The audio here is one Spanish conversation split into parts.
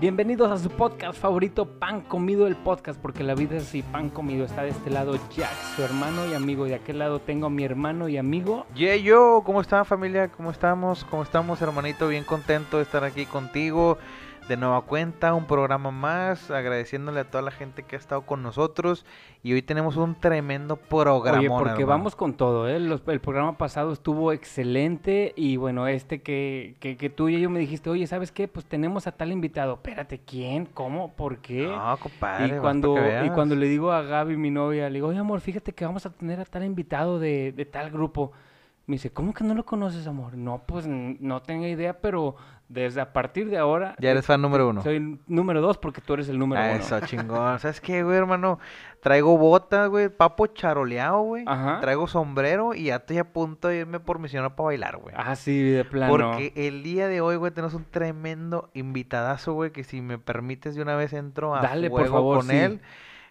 Bienvenidos a su podcast favorito, Pan Comido el Podcast, porque la vida es así, pan comido. Está de este lado Jack, su hermano y amigo. De aquel lado tengo a mi hermano y amigo. Yeah, yo, ¿cómo están familia? ¿Cómo estamos? ¿Cómo estamos, hermanito? Bien contento de estar aquí contigo de nueva cuenta, un programa más, agradeciéndole a toda la gente que ha estado con nosotros y hoy tenemos un tremendo programa. Oye, porque vamos con todo, ¿eh? el programa pasado estuvo excelente y bueno, este que, que, tú y yo me dijiste, oye, ¿sabes qué? Pues tenemos a tal invitado. Espérate, ¿quién? ¿Cómo? ¿Por qué? No, compadre. Y cuando, y cuando le digo a Gaby, mi novia, le digo, oye, amor, fíjate que vamos a tener a tal invitado de, de tal grupo. Me dice, ¿cómo que no lo conoces, amor? No, pues no tengo idea, pero desde a partir de ahora... Ya eres fan número uno. Soy número dos porque tú eres el número uno. Eso, chingón. ¿Sabes qué, güey, hermano? Traigo botas, güey, papo charoleado, güey. Ajá. Traigo sombrero y ya estoy a punto de irme por misionero para bailar, güey. Ah, sí, de plano. Porque el día de hoy, güey, tenemos un tremendo invitadazo, güey, que si me permites de una vez entro a Dale, por favor, con él.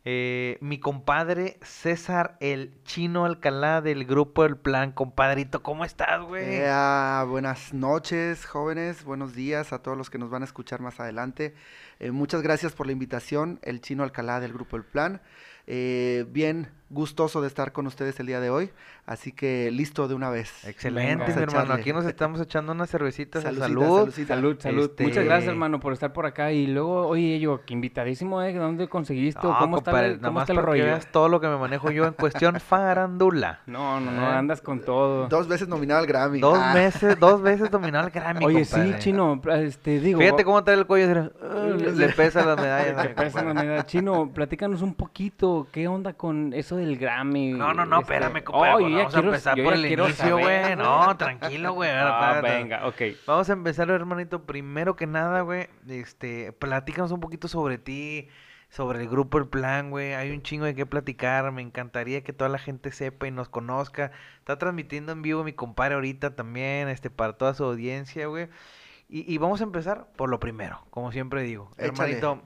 Eh, mi compadre César el Chino Alcalá del grupo El Plan. Compadrito, ¿cómo estás, güey? Eh, buenas noches, jóvenes. Buenos días a todos los que nos van a escuchar más adelante. Eh, muchas gracias por la invitación, el Chino Alcalá del grupo El Plan. bien gustoso de estar con ustedes el día de hoy. Así que listo de una vez. Excelente, mi hermano. Aquí nos estamos echando unas cervecitas. salud. Salud, salud, salud. Este Muchas gracias, hermano, por estar por acá. Y luego, oye, yo, que invitadísimo, ¿eh? ¿Dónde conseguiste? ¿Cómo está, el, cómo está el rollo? Veas todo lo que me manejo yo en cuestión farandula. No, no, no, andas con todo. Dos veces nominado al Grammy. Dos ah. meses, dos veces nominado al Grammy, Oye, sí, chino, este, digo. Fíjate cómo trae el cuello. le, pesa las medallas. Le pesa las medallas. Chino, platícanos un poquito, ¿qué onda con eso del Grammy? No, no, no, este, espérame, compadre. Vamos a empezar por el inicio, güey. No, tranquilo, güey. Ah, venga, ok. Vamos a empezar, hermanito. Primero que nada, güey, este, platícanos un poquito sobre ti, sobre el grupo El Plan, güey. Hay un chingo de qué platicar. Me encantaría que toda la gente sepa y nos conozca. Está transmitiendo en vivo mi compadre ahorita también, este, para toda su audiencia, güey. Y, y vamos a empezar por lo primero, como siempre digo. Hermanito,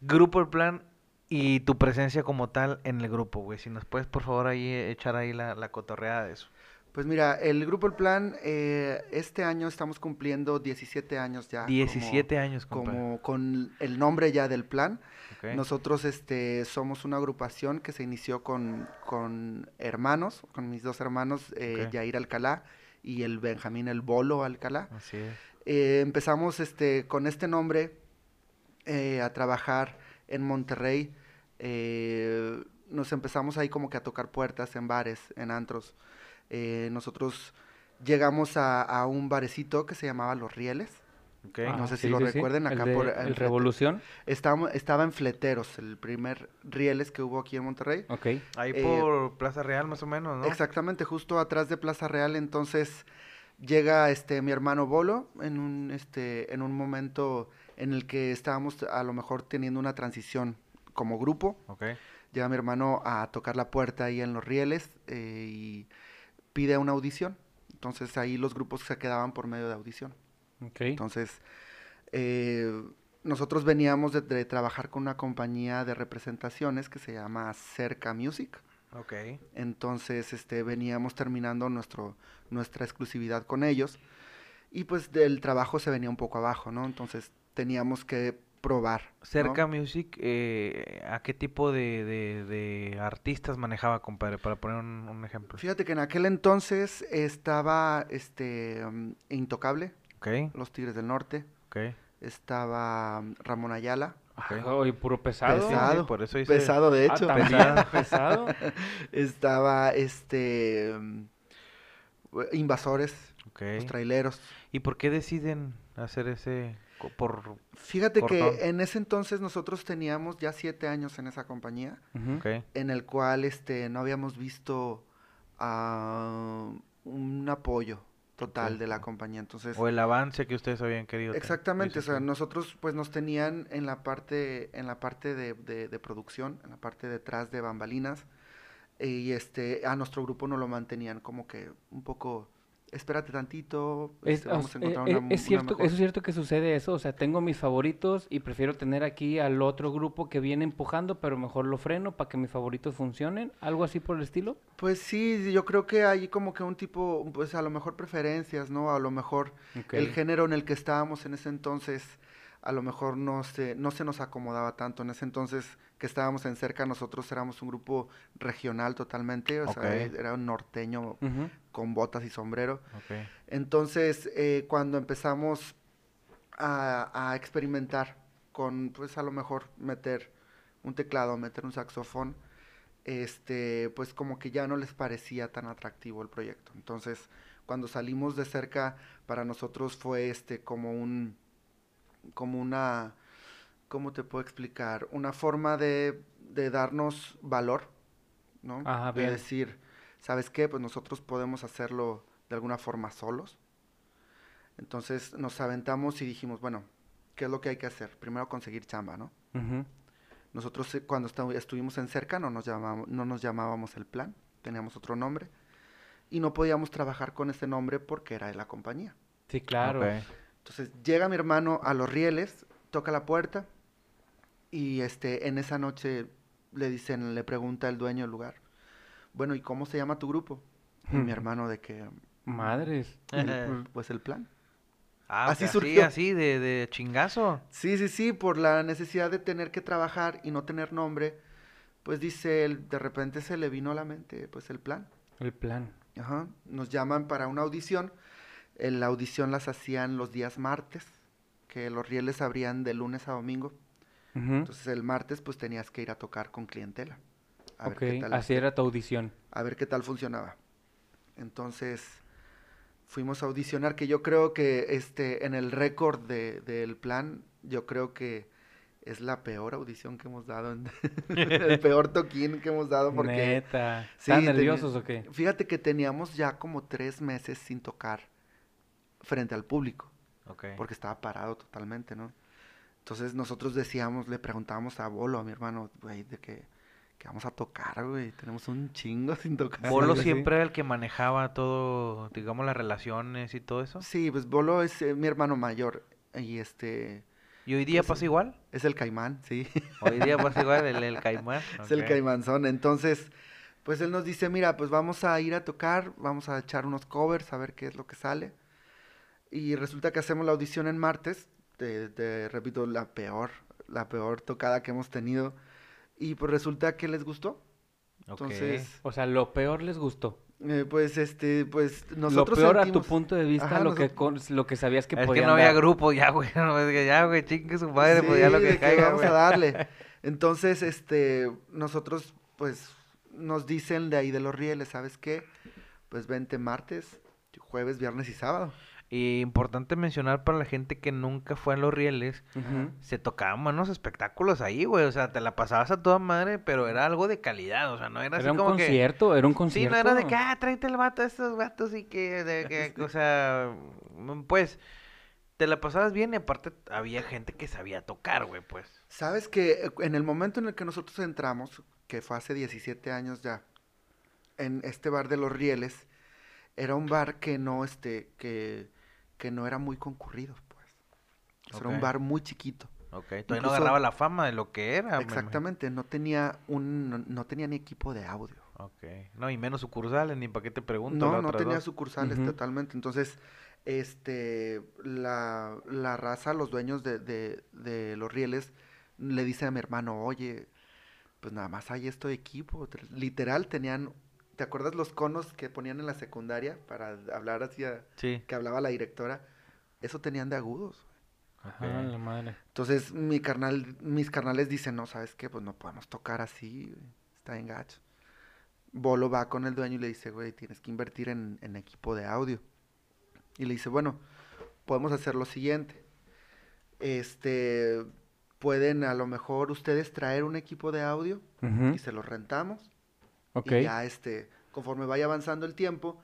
Grupo El Plan y tu presencia como tal en el grupo, güey. Si nos puedes, por favor, ahí echar ahí la, la cotorreada de eso. Pues mira, el grupo El Plan, eh, este año estamos cumpliendo 17 años ya. 17 años, Como con el nombre ya del plan. Nosotros este, somos una agrupación que se inició con, con hermanos, con mis dos hermanos, eh, Yair Alcalá y el Benjamín El Bolo Alcalá. Así es. Eh, empezamos este, con este nombre eh, a trabajar en Monterrey eh, nos empezamos ahí como que a tocar puertas en bares, en antros. Eh, nosotros llegamos a, un barecito que se llamaba Los Rieles. no sé si lo recuerden, acá por... ¿El Revolución? Estaba, estaba en Fleteros, el primer Rieles que hubo aquí en Monterrey. Ok. Ahí eh, por Plaza Real más o menos, ¿no? Exactamente, justo atrás de Plaza Real, entonces llega este mi hermano Bolo en un este en un momento en el que estábamos a lo mejor teniendo una transición como grupo. Okay. Llega mi hermano a tocar la puerta ahí en los rieles eh, y pide una audición. Entonces ahí los grupos se quedaban por medio de audición. Okay. Entonces, eh, nosotros veníamos de, trabajar con una compañía de representaciones que se llama Cerca Music. Okay. Entonces, este, veníamos terminando nuestro, nuestra exclusividad con ellos. Y pues del trabajo se venía un poco abajo, ¿no? Entonces teníamos que probar. Cerca Music, eh, ¿a qué tipo de, artistas manejaba, compadre? Para poner un, ejemplo. Fíjate que en aquel entonces estaba este um, Intocable, okay. Los Tigres del Norte, okay. estaba um, Ramón Ayala. Okay. puro pesado. Pesado, por eso pesado de hecho. Ah, pesado. estaba este um, Invasores, los traileros. ¿Y por qué deciden hacer ese por Fíjate que en ese entonces nosotros teníamos ya siete años en esa compañía, en el cual este no habíamos visto uh, un apoyo total de la compañía. Entonces, o el avance que ustedes habían querido. Exactamente, o sea, nosotros pues nos tenían en la parte, en la parte de, de, producción, en la parte detrás de bambalinas, y este, a nuestro grupo nos lo mantenían como que un poco espérate tantito, es, este, vamos a encontrar eh, una, es cierto, ¿Es cierto que sucede eso? O sea, tengo mis favoritos y prefiero tener aquí al otro grupo que viene empujando, pero mejor lo freno para que mis favoritos funcionen, algo así por el estilo. Pues sí, yo creo que hay como que un tipo, pues a lo mejor preferencias, ¿no? A lo mejor el género en el que estábamos en ese entonces a lo mejor no se, no se nos acomodaba tanto. En ese entonces que estábamos en cerca, nosotros éramos un grupo regional totalmente, o sea, era un norteño. Con botas y sombrero. Entonces, eh, cuando empezamos a, a experimentar con, pues a lo mejor meter un teclado, meter un saxofón, este, pues como que ya no les parecía tan atractivo el proyecto. Entonces, cuando salimos de cerca, para nosotros fue este como un, como una, ¿cómo te puedo explicar? Una forma de, de darnos valor, ¿no? Ajá, de bien. decir, ¿sabes qué? Pues nosotros podemos hacerlo de alguna forma solos. Entonces nos aventamos y dijimos, bueno, ¿qué es lo que hay que hacer? Primero conseguir chamba, ¿no? Nosotros eh, cuando estuvimos en cerca no nos, llamábamos, no nos llamábamos el plan, teníamos otro nombre y no podíamos trabajar con ese nombre porque era de la compañía. Sí, claro. Entonces llega mi hermano a los rieles, toca la puerta y este en esa noche le dicen, le pregunta el dueño del lugar, bueno, ¿y cómo se llama tu grupo? Y mi hermano de que, Madres. "El- pues el plan. Ah, Así surgió. así, de, de chingazo. Sí, sí, sí, por la necesidad de tener que trabajar y no tener nombre, pues dice él, de repente se le vino a la mente, pues el plan. El plan. Ajá. Nos llaman para una audición. La audición las hacían los días martes, que los rieles abrían de lunes a domingo. Entonces el martes pues tenías que ir a tocar con clientela. A ver ok, qué tal, así era tu audición. a ver qué tal funcionaba. Entonces fuimos a audicionar, que yo creo que este en el récord de- del plan, yo creo que es la peor audición que hemos dado, en- el peor toquín que hemos dado porque Neta. ¿Están nerviosos o qué? fíjate que teníamos ya como tres meses sin tocar frente al público, Ok. porque estaba parado totalmente, ¿no? Entonces nosotros decíamos, le preguntábamos a Bolo, a mi hermano, güey, de que, que vamos a tocar, güey, tenemos un chingo sin tocar. Bolo Sí, siempre era el que manejaba todo, digamos, las relaciones y todo eso. Sí, pues Bolo es eh, mi hermano mayor y este ¿Y hoy día Pues, pasa igual? es el caimán, sí, Hoy día pasa igual el, el caimán. es el caimanzón. Entonces, pues él nos dice, mira, pues vamos a ir a tocar, vamos a echar unos covers, a ver qué es lo que sale. Y resulta que hacemos la audición en martes, te, te repito, la peor, la peor tocada que hemos tenido. Y pues resulta que les gustó. Ok. Entonces, O sea, lo peor les gustó. eh, pues este, pues nosotros lo peor a tu punto de vista, Ajá, lo, que con- lo que sabías que es que no había dar. grupo ya, güey. No, es que ya, güey, chingue su madre, pues ya lo que caiga, vamos güey. a darle. Entonces, este, nosotros, pues, nos dicen de ahí de los rieles, ¿sabes qué? Pues vente martes, jueves, viernes y sábado. Y importante mencionar para la gente que nunca fue a los rieles, se tocaban buenos espectáculos ahí, güey. O sea, te la pasabas a toda madre, pero era algo de calidad. O sea, no era, así Era un como que. concierto, era un Sí, concierto. no era de que, ah, tráete el vato a estos vatos y que, de que, o sea, pues, te la pasabas bien y aparte había gente que sabía tocar, güey, pues. ¿Sabes que eh, en el momento en el que nosotros entramos, que fue hace 17 años ya, en este bar de los rieles, era un bar que no, este, que, que no era muy concurrido, pues. O sea, Era un bar muy chiquito. Ok, todavía no Incluso- agarraba la fama de lo que era. Exactamente, no tenía un, no, no tenía ni equipo de audio. Ok. No, y menos sucursales, ni para qué te pregunto. No, no tenía dos. sucursales totalmente. Entonces, este, la, la raza, los dueños de, de, de los rieles, le dice a mi hermano, oye, pues nada más hay esto de equipo. Literal tenían, ¿te acuerdas los conos que ponían en la secundaria para hablar hacia, Sí. que hablaba la directora? Eso tenían de agudos. Ajá, Ok. la madre. Entonces, mi carnal, mis carnales dicen, no, ¿sabes qué? Pues no podemos tocar así, está en gacho. Bolo va con el dueño y le dice, güey, tienes que invertir en, en equipo de audio. Y le dice, bueno, podemos hacer lo siguiente. Este, pueden a lo mejor ustedes traer un equipo de audio y se lo rentamos. Y ya, este, conforme vaya avanzando el tiempo,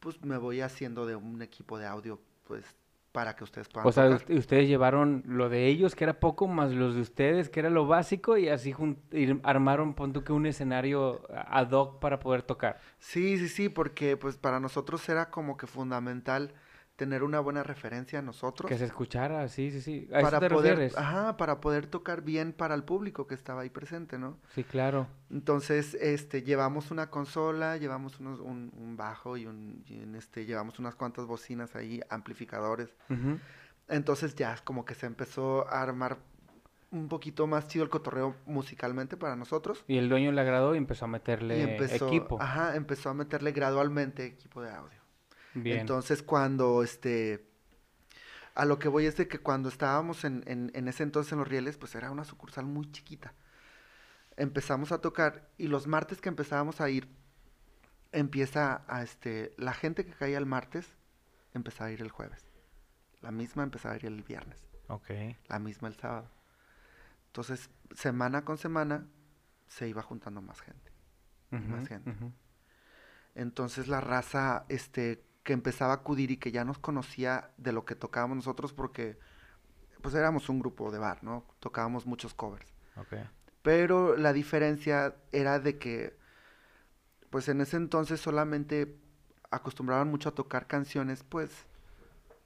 pues me voy haciendo de un equipo de audio, pues, para que ustedes puedan O sea, tocar. ustedes llevaron lo de ellos, que era poco, más los de ustedes, que era lo básico, y así y armaron, pon que un escenario ad hoc para poder tocar. Sí, sí, sí, porque pues para nosotros era como que fundamental tener una buena referencia a nosotros Que se escuchara, sí, sí, sí. ¿A eso para te poder, refieres? ajá, para poder tocar bien para el público que estaba ahí presente, ¿no? Sí, claro. Entonces, este, llevamos una consola, llevamos unos, un, un bajo y un, y este, llevamos unas cuantas bocinas ahí, amplificadores. Entonces ya como que se empezó a armar un poquito más chido el cotorreo musicalmente para nosotros. Y el dueño le agradó y empezó a meterle Y empezó, equipo. Ajá, empezó a meterle gradualmente equipo de audio. Bien. Entonces cuando este... A lo que voy es de que cuando estábamos en, en, en ese entonces en Los Rieles, pues era una sucursal muy chiquita. Empezamos a tocar y los martes que empezábamos a ir, empieza a este... La gente que caía el martes, empezaba a ir el jueves. La misma empezaba a ir el viernes. Ok. La misma el sábado. Entonces, semana con semana, se iba juntando más gente. Más gente. Entonces la raza este, que empezaba a acudir y que ya nos conocía de lo que tocábamos nosotros porque pues éramos un grupo de bar, ¿no? Tocábamos muchos covers. Pero la diferencia era de que pues en ese entonces solamente acostumbraban mucho a tocar canciones pues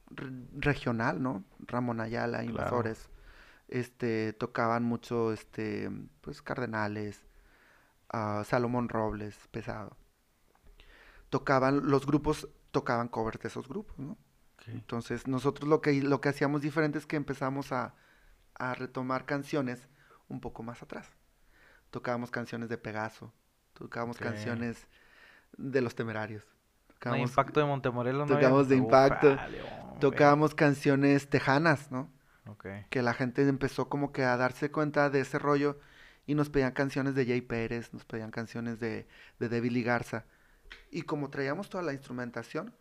re- regional, ¿no? Ramón Ayala, Claro. Invasores. Este, tocaban mucho este pues Cardenales, ah, Salomón Robles, pesado. Tocaban los grupos tocaban covers de esos grupos, ¿no? Entonces, nosotros lo que, lo que hacíamos diferente es que empezamos a, a retomar canciones un poco más atrás. Tocábamos canciones de Pegaso, tocábamos canciones de Los Temerarios. No, Tocábamos, impacto de Montemorelos no tocamos de Impacto, tocábamos canciones tejanas, ¿no? Ok. Que la gente empezó como que a darse cuenta de ese rollo y nos pedían canciones de Jay Pérez, nos pedían canciones de, de David Lee Garza. Y como traíamos toda la instrumentación,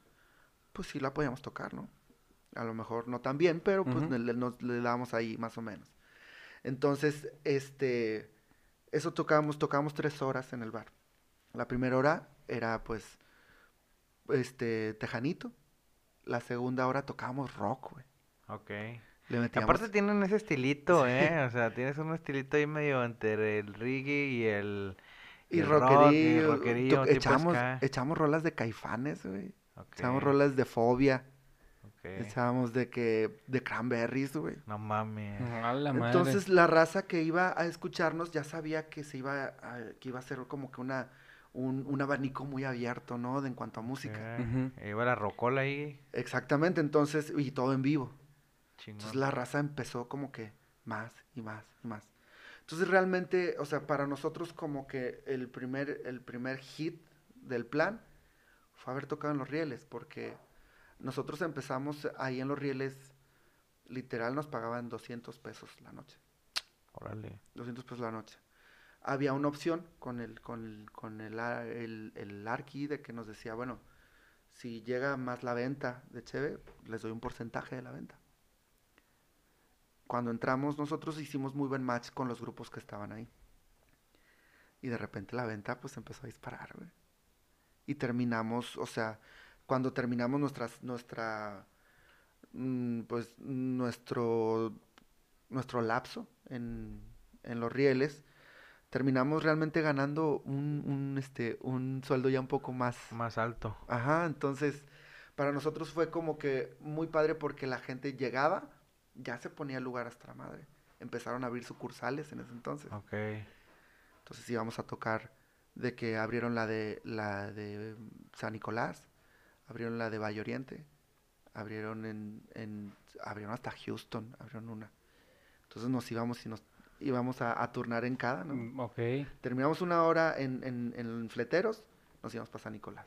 pues sí la podíamos tocar, ¿no? A lo mejor no tan bien, pero pues le, nos- le dábamos ahí más o menos. Entonces, este, eso tocábamos, tocábamos tres horas en el bar. La primera hora era pues, este, tejanito. La segunda hora tocábamos rock, güey. Ok. Le metíamos... aparte tienen ese estilito, ¿eh? O sea, tienes un estilito ahí medio entre el reggae y el... Y el rock, rockerillo, y to- rockerillo, tipo echamos, echamos rolas de caifanes, güey. Ok, Echamos rolas de fobia. ok. Echábamos de que, de cranberries, güey. No mames. A la madre. Entonces la raza que iba a escucharnos ya sabía que se iba a, que iba a ser como que una, un, un abanico muy abierto, ¿no? De en cuanto a música. Ujú. Iba la rocola ahí. Exactamente, entonces, y todo en vivo. Chingón. Entonces la raza empezó como que más y más y más. Entonces realmente, o sea, para nosotros como que el primer, el primer hit del plan fue haber tocado en los rieles, porque nosotros empezamos ahí en los rieles, literal nos pagaban 200 pesos la noche, Órale. 200 pesos la noche. Había una opción con el, con el, con el, a- el, el Arqui de que nos decía, bueno, si llega más la venta de Cheve, les doy un porcentaje de la venta. Cuando entramos nosotros hicimos muy buen match con los grupos que estaban ahí. Y de repente la venta pues empezó a disparar. Y terminamos, o sea, cuando terminamos nuestras, nuestra, mm, pues nuestro, nuestro lapso en, en los rieles, terminamos realmente ganando un, un, este, un sueldo ya un poco más, Más alto. Ajá, entonces para nosotros fue como que muy padre porque la gente llegaba, ya se ponía lugar hasta la madre. Empezaron a abrir sucursales en ese entonces. Ok. Entonces íbamos a tocar de que abrieron la de la de San Nicolás, abrieron la de Valle Oriente, abrieron en, en abrieron hasta Houston, abrieron una. Entonces nos íbamos y nos íbamos a, a turnar en cada, ¿no? Mm, Ok. Terminamos una hora en, en, en Fleteros, nos íbamos para San Nicolás.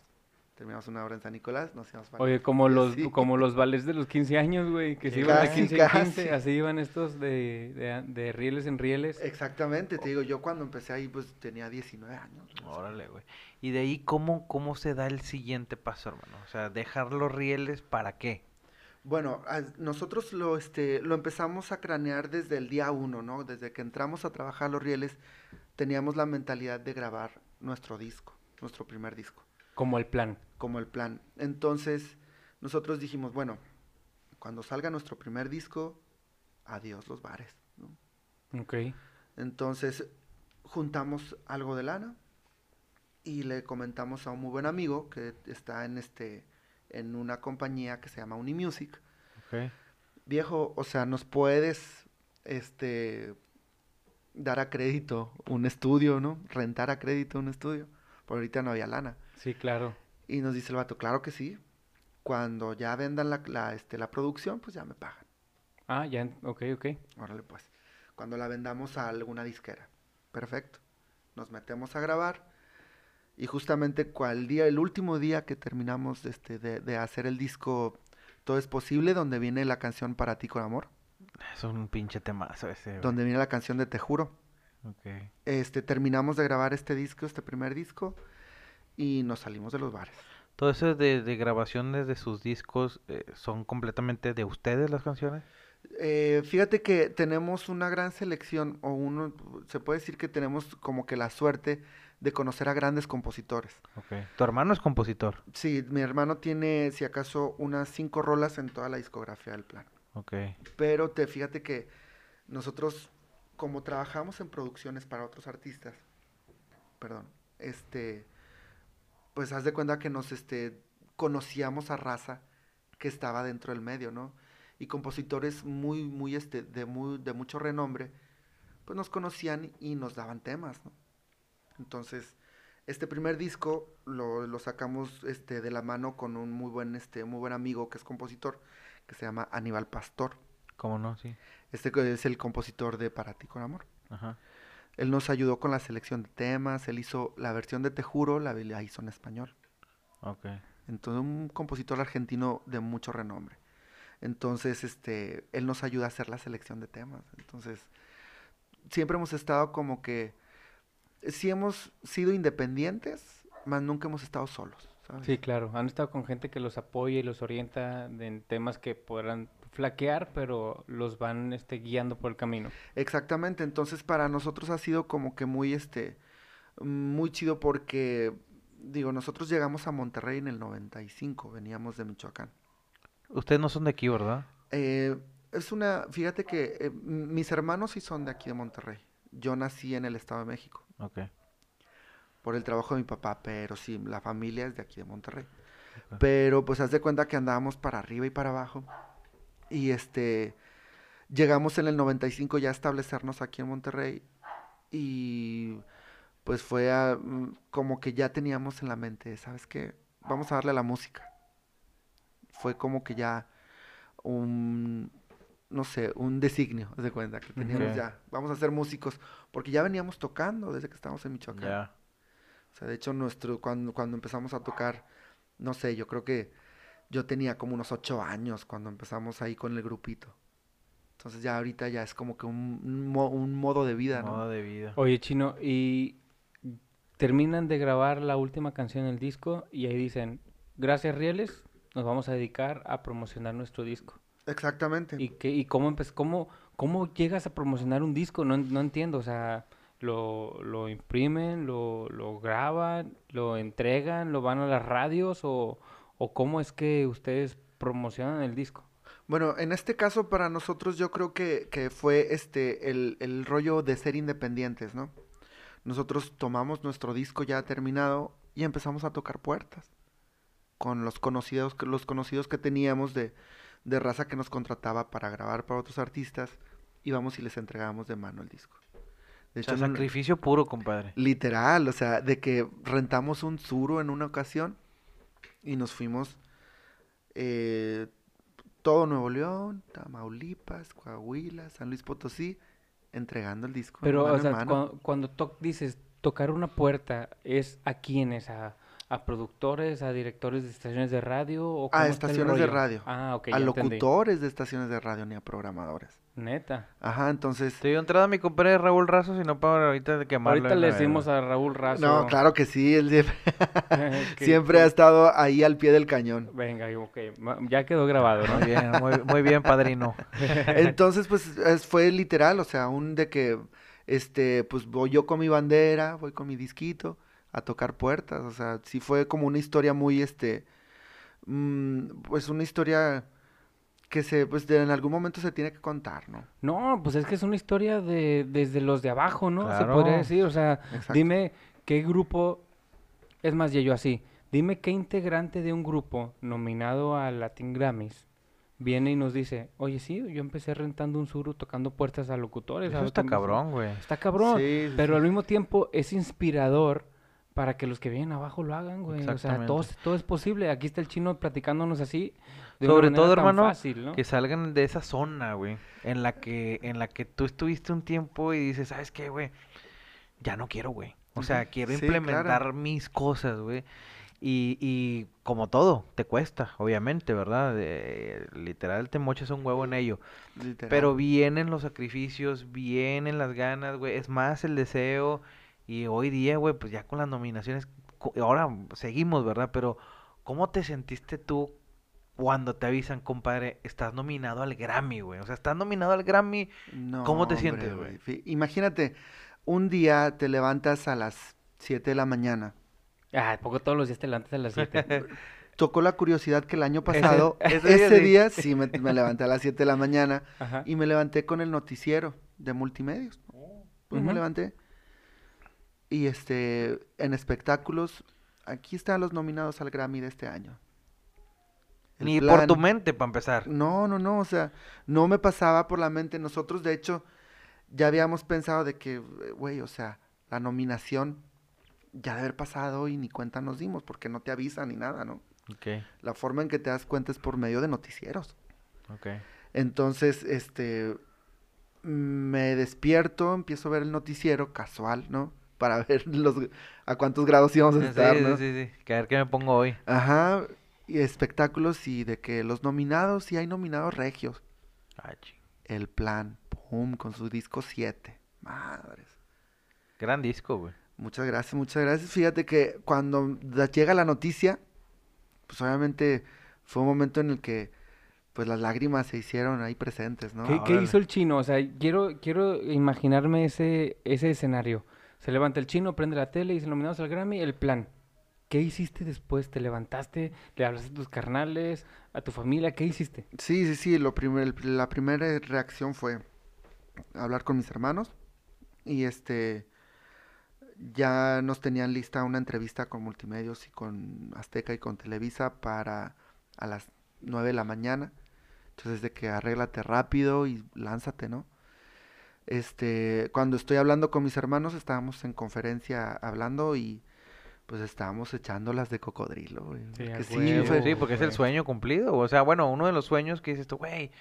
Terminamos una hora en San Nicolás, nos íbamos para... Oye, como los, Sí. como los vales de los 15 años, güey, que se iban de casi, 15 en 15, casi. así iban estos de, de, de rieles en rieles. Exactamente, te digo, yo cuando empecé ahí pues tenía 19 años. Órale, güey. Y de ahí, ¿cómo, ¿cómo se da el siguiente paso, hermano? O sea, dejar los rieles, ¿para qué? Bueno, nosotros lo, este, lo empezamos a cranear desde el día uno, ¿no? Desde que entramos a trabajar los rieles, teníamos la mentalidad de grabar nuestro disco, nuestro primer disco, Como el plan. Como el plan. Entonces, nosotros dijimos, bueno, cuando salga nuestro primer disco, adiós los bares, ¿no? Ok. Entonces, juntamos algo de lana y le comentamos a un muy buen amigo que está en este en una compañía que se llama Unimusic. Ok. Viejo, o sea, nos puedes este dar a crédito un estudio, ¿no? Rentar a crédito un estudio. Por ahorita no había lana. Sí, claro. Y nos dice el vato, claro que sí. Cuando ya vendan la, la, este, la producción, pues ya me pagan. Ah, ya, ok, ok. Órale, pues. Cuando la vendamos a alguna disquera. Perfecto. Nos metemos a grabar. Y justamente cual día, el último día que terminamos este, de, de hacer el disco Todo es posible, donde viene la canción Para ti con amor, Es un pinche temazo ese, güey. donde viene la canción de Te juro. Ok. Este, terminamos de grabar este disco, este primer disco, y nos salimos de los bares. Todo eso de, de grabaciones de sus discos eh, son completamente de ustedes las canciones. Eh, fíjate que tenemos una gran selección, o uno, se puede decir que tenemos como que la suerte de conocer a grandes compositores. Tu hermano es compositor. Sí, mi hermano tiene, si acaso, unas cinco rolas en toda la discografía del plan. Ok. Pero te fíjate que nosotros, como trabajamos en producciones para otros artistas, perdón, este, pues haz de cuenta que nos, este, conocíamos a raza que estaba dentro del medio, ¿no? Y compositores muy, muy, este, de muy, de mucho renombre, pues nos conocían y nos daban temas, ¿no? Entonces, este primer disco lo, lo sacamos, este, de la mano con un muy buen, este, muy buen amigo que es compositor, que se llama Aníbal Pastor. ¿Cómo no? Sí. Este que es el compositor de Para ti con amor. Ajá. Él nos ayudó con la selección de temas, él hizo la versión de Te juro, la, la hizo en español. Ok. Entonces, un compositor argentino de mucho renombre. Entonces, este, él nos ayuda a hacer la selección de temas. Entonces, siempre hemos estado como que, sí hemos sido independientes, más nunca hemos estado solos. ¿sabes? Sí, claro. Han estado con gente que los apoya y los orienta en temas que podrán flaquear, pero los van este, guiando por el camino. Exactamente, entonces para nosotros ha sido como que muy este muy chido porque digo, nosotros llegamos a Monterrey en el 95, veníamos de Michoacán. Ustedes no son de aquí, ¿verdad? Eh, es una, fíjate que eh, mis hermanos sí son de aquí de Monterrey. Yo nací en el Estado de México Ok. por el trabajo de mi papá, pero sí, la familia es de aquí de Monterrey. Pero pues haz de cuenta que andábamos para arriba y para abajo. Y este llegamos en el 95 ya a establecernos aquí en Monterrey y pues fue a, mm, como que ya teníamos en la mente, ¿sabes qué? Vamos a darle a la música. Fue como que ya un no sé, un designio, de cuenta que teníamos ya, vamos a ser músicos, porque ya veníamos tocando desde que estábamos en Michoacán. Ya. O sea, de hecho, nuestro, cuando, cuando empezamos a tocar, no sé, yo creo que yo tenía como unos ocho años cuando empezamos ahí con el grupito. Entonces ya ahorita ya es como que un, un mo- un modo de vida, ¿no? Modo de vida. Oye, Chino, y terminan de grabar la última canción del disco y ahí dicen, gracias Rieles, nos vamos a dedicar a promocionar nuestro disco. Exactamente. ¿Y, qué, y cómo, empe- cómo, cómo llegas a promocionar un disco? No, no entiendo, o sea, lo, lo imprimen, lo, lo graban, lo entregan, lo van a las radios o, o cómo es que ustedes promocionan el disco? Bueno, en este caso para nosotros yo creo que, que fue este el, el rollo de ser independientes, ¿no? Nosotros tomamos nuestro disco ya terminado y empezamos a tocar puertas con los conocidos, que- los conocidos que teníamos de, de raza que nos contrataba para grabar para otros artistas, íbamos y les entregábamos de mano el disco. De O sea, sacrificio puro, compadre. Literal, o sea, de que rentamos un suro en una ocasión y nos fuimos eh, todo Nuevo León, Tamaulipas, Coahuila, San Luis Potosí, entregando el disco. Pero, mano o en sea, mano. cuando, cuando to- dices tocar una puerta, ¿es a quiénes? ¿A, a productores, a directores de estaciones de radio? ¿O A estaciones de radio. Ah, ok, a entendí. locutores de estaciones de radio ni a programadores. Neta. Ajá, entonces... Te dio entrada mi compadre Raúl Razo, si no para ahorita de quemarlo. Ahorita le decimos a Raúl Razo. No, claro que sí, él siempre, siempre ha estado ahí al pie del cañón. Venga, ok, ya quedó grabado, ¿no? Muy bien, muy, muy bien, padrino. Entonces, pues es- fue literal, o sea, un de que, este, pues voy yo con mi bandera, voy con mi disquito a tocar puertas, o sea, sí fue como una historia muy, este, mm, pues una historia que se, pues de- en algún momento se tiene que contar, ¿no? No, pues es que es una historia de desde los de abajo, ¿no? Se podría decir, o sea, Exacto. dime qué grupo, es más, ya yo así, dime qué integrante de un grupo nominado a Latin Grammys viene y nos dice, oye, sí, yo empecé rentando un suru tocando puertas a locutores. Eso está cabrón, güey. Está cabrón, Sí, sí, pero sí. al mismo tiempo es inspirador para que los que vienen abajo lo hagan, güey. O sea, todo, todo es posible. Aquí está el chino platicándonos así. De Sobre todo, hermano, fácil, ¿no? que salgan de esa zona, güey, en la que en la que tú estuviste un tiempo y dices, ¿sabes qué, güey? Ya no quiero, güey. O sea, quiero Sí, claro. implementar mis cosas, güey. Y, y como todo, te cuesta, obviamente, ¿verdad? De- literal, te mochas un huevo en ello. Literal. Pero vienen los sacrificios, vienen las ganas, güey. Es más el deseo. Y hoy día, güey, pues ya con las nominaciones, ahora seguimos, ¿verdad? Pero, ¿cómo te sentiste tú cuando te avisan, compadre, estás nominado al Grammy, güey? O sea, estás nominado al Grammy. No, ¿Cómo te hombre, sientes, güey? Imagínate, un día te levantas a las 7 de la mañana. Ah, poco todos los días te levantas a las 7. Tocó la curiosidad que el año pasado, ese ese, día día, sí. sí, me, me levanté a las 7 de la mañana Ajá. y me levanté con el noticiero de multimedios. Pues me levanté. Y este, en espectáculos, aquí están los nominados al Grammy de este año. El Ni por tu mente, para empezar. No, no, no, o sea, no me pasaba por la mente. Nosotros, de hecho, ya habíamos pensado de que, güey, o sea, la nominación ya de haber pasado y ni cuenta nos dimos, porque no te avisan ni nada, ¿no? Ok, La forma en que te das cuenta es por medio de noticieros. ok. Entonces, este, me despierto, empiezo a ver el noticiero casual, ¿no? Para ver los, a cuántos grados íbamos a Sí, estar, sí, ¿no? sí, sí. Que a ver qué me pongo hoy. Ajá, y espectáculos y de que los nominados, sí hay nominados regios. Ah. El plan, pum, con su disco 7. Madres. Gran disco, güey. Muchas gracias, muchas gracias. Fíjate que cuando llega la noticia, pues obviamente fue un momento en el que pues las lágrimas se hicieron ahí presentes, ¿no? ¿Qué, hizo el chino? O sea, quiero, quiero imaginarme ese, ese escenario. Se levanta el chino, prende la tele y dice nominados al Grammy, el plan. ¿Qué hiciste después? ¿Te levantaste? ¿Le hablaste a tus carnales? ¿A tu familia? ¿Qué hiciste? Sí, sí, sí, lo primer, la primera reacción fue hablar con mis hermanos y este ya nos tenían lista una entrevista con Multimedios y con Azteca y con Televisa para a las 9 de la mañana. Entonces de que arréglate rápido y lánzate, ¿no? Este, cuando estoy hablando con mis hermanos, estábamos en conferencia hablando y pues estábamos echándolas de cocodrilo, güey. Sí, a porque sí, huevo, fue- Sí, porque es el sueño cumplido. O sea, bueno, uno de los sueños que dices tú, güey,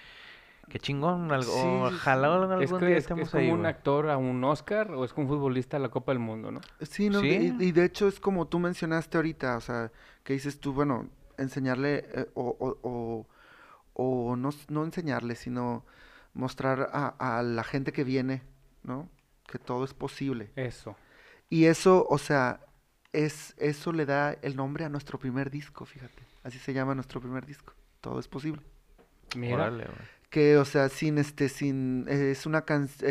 qué chingón. Algo, Sí, ojalá sí. algún ¿Es, que- día es, estemos es como ahí, un güey. actor a un Oscar o es como un futbolista a la Copa del Mundo, no? Sí, no, Sí. Y, y de hecho es como tú mencionaste ahorita, o sea, que dices tú, bueno, enseñarle eh, o, o, o, o no, no enseñarle, sino mostrar a, a la gente que viene, ¿no? Que todo es posible. Eso. Y eso, o sea, es, eso le da el nombre a nuestro primer disco, fíjate. Así se llama nuestro primer disco. Todo es posible. Mira. Que, o sea, sin este, sin, eh, es una canción,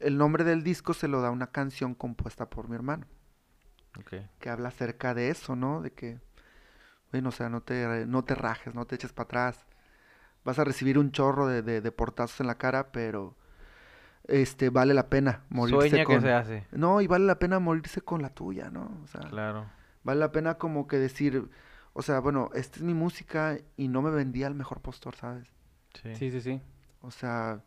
el nombre del disco se lo da una canción compuesta por mi hermano. Ok. que habla acerca de eso, ¿no? De que, bueno, o sea, no te, no te rajes, no te eches para atrás. Vas a recibir un chorro de, de, de portazos en la cara, pero este vale la pena morirse Sueña con... que se hace. No, y vale la pena morirse con la tuya, ¿no? O sea, Claro. vale la pena como que decir, o sea, bueno, esta es mi música y no me vendía al mejor postor, ¿sabes? Sí. Sí, sí, sí. O sea,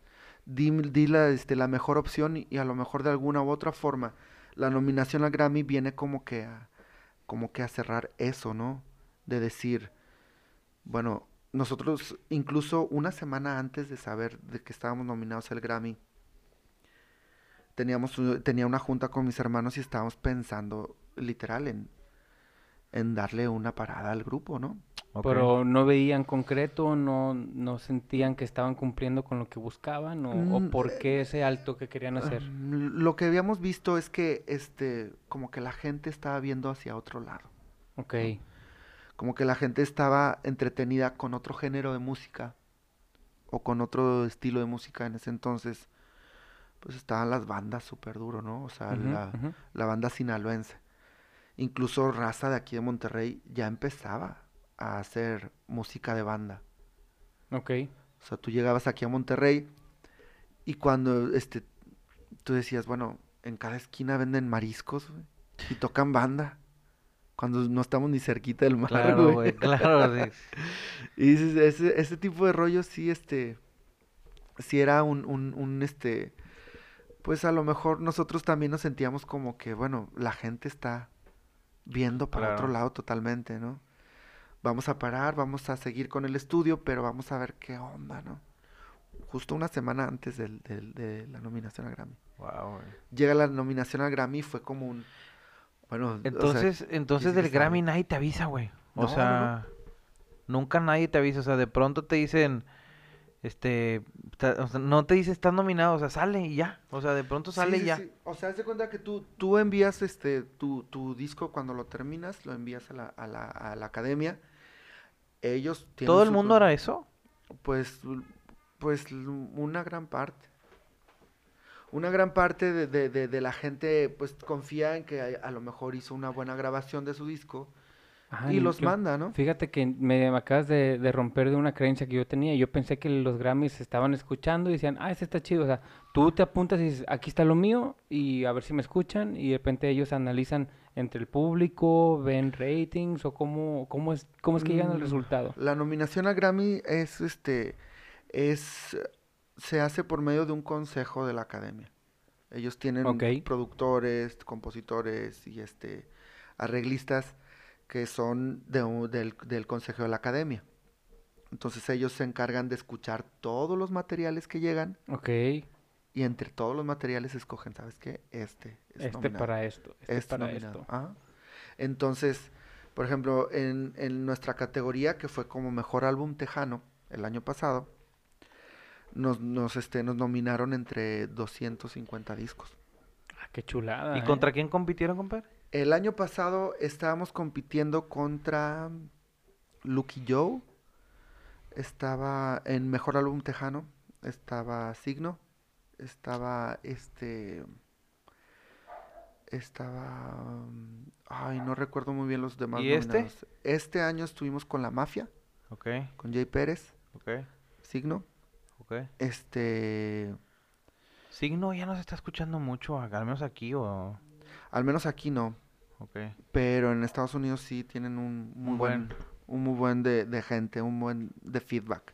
di, di la, este, la mejor opción y, y a lo mejor de alguna u otra forma la nominación al Grammy viene como que a, como que a cerrar eso, ¿no? De decir, bueno, nosotros incluso una semana antes de saber de que estábamos nominados al Grammy, teníamos tenía una junta con mis hermanos y estábamos pensando literal en, en darle una parada al grupo, ¿no? Pero no veían concreto, no, no sentían que estaban cumpliendo con lo que buscaban o, o Mm, por qué ese alto que querían hacer. Mm, Lo que habíamos visto es que este como que la gente estaba viendo hacia otro lado. Ok. Como que la gente estaba entretenida con otro género de música o con otro estilo de música en ese entonces. Pues estaban las bandas súper duro, ¿no? O sea, la, la banda sinaloense. Incluso Raza de aquí de Monterrey ya empezaba a hacer música de banda. Ok. O sea, tú llegabas aquí a Monterrey y cuando este tú decías, bueno, en cada esquina venden mariscos, y tocan banda. Cuando no estamos ni cerquita del mar, Claro, güey. güey, claro. sí. Y dices, ese, ese tipo de rollo sí, este, sí era un, un, un, este, pues a lo mejor nosotros también nos sentíamos como que, bueno, la gente está viendo para otro lado totalmente, ¿no? Vamos a parar, vamos a seguir con el estudio, pero vamos a ver qué onda, ¿no? Justo una semana antes del- del- de la nominación al Grammy. Wow, güey. Llega la nominación al Grammy, fue como un... Bueno, o sea, Entonces, entonces del Grammy nadie te avisa, güey. O No, no, sea, nunca nadie te avisa. O sea, de pronto te dicen, este, ta- o sea, no te dice estás nominado, o sea, sale y ya. O sea, de pronto sale sí, y ya. sí. O sea, haz de cuenta que tú, tú envías este tu, tu disco cuando lo terminas, lo envías a la, a la, a la academia. Ellos tienen ¿Todo el su mundo hará eso? Pues, pues una gran parte. Una gran parte de, de- de- de la gente pues confía en que a, a lo mejor hizo una buena grabación de su disco Ajá, y los yo- manda, ¿no? Fíjate que me, acabas de, de romper de una creencia que yo tenía. Yo pensé que los Grammys estaban escuchando y decían, ah, este está chido. O sea, tú te apuntas y dices, aquí está lo mío y a ver si me escuchan. Y de repente ellos analizan entre el público, ven ratings o cómo, cómo, es, cómo es que llegan al Mm, resultado. La nominación al Grammy es este es se hace por medio de un consejo de la academia. Ellos tienen productores, compositores y este arreglistas que son de un- del, del consejo de la academia. Entonces ellos se encargan de escuchar todos los materiales que llegan Ok, y entre todos los materiales escogen, ¿sabes qué? Este es este nominado. para esto, este Este para nominado. esto. Ajá. Entonces, por ejemplo, en, en nuestra categoría, que fue como mejor álbum tejano el año pasado, nos, nos, este, nos nominaron entre 250 discos. Ah, qué chulada. ¿Y ¿eh? contra quién compitieron, compadre? El año pasado estábamos compitiendo contra Lucky Joe, estaba en mejor álbum tejano, estaba Signo, estaba este, estaba, ay, no recuerdo muy bien los demás ¿Y este? Este año estuvimos con La Mafia, Ok, con Jay Pérez, ok, Signo, ok. este, Signo ya no se está escuchando mucho, al menos aquí o... al menos aquí no, Pero en Estados Unidos sí tienen un muy Un buen, buen. un muy buen de, de gente, un buen de feedback.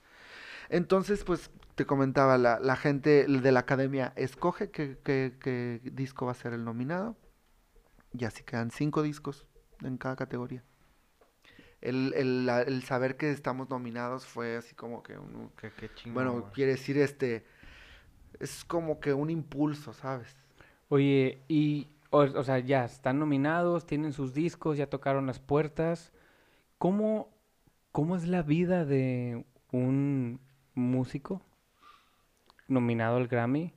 Entonces, pues te comentaba, la, la gente de la academia escoge qué, qué- qué disco va a ser el nominado. Y así quedan cinco discos en cada categoría. El, el- la- el saber que estamos nominados fue así como que un, Qué, qué chingón, bueno, güey. quiere decir este, es como que un impulso, ¿sabes? Oye, y, o, sea, ya están nominados, tienen sus discos, ya tocaron las puertas. ¿Cómo, cómo es la vida de un músico nominado al Grammy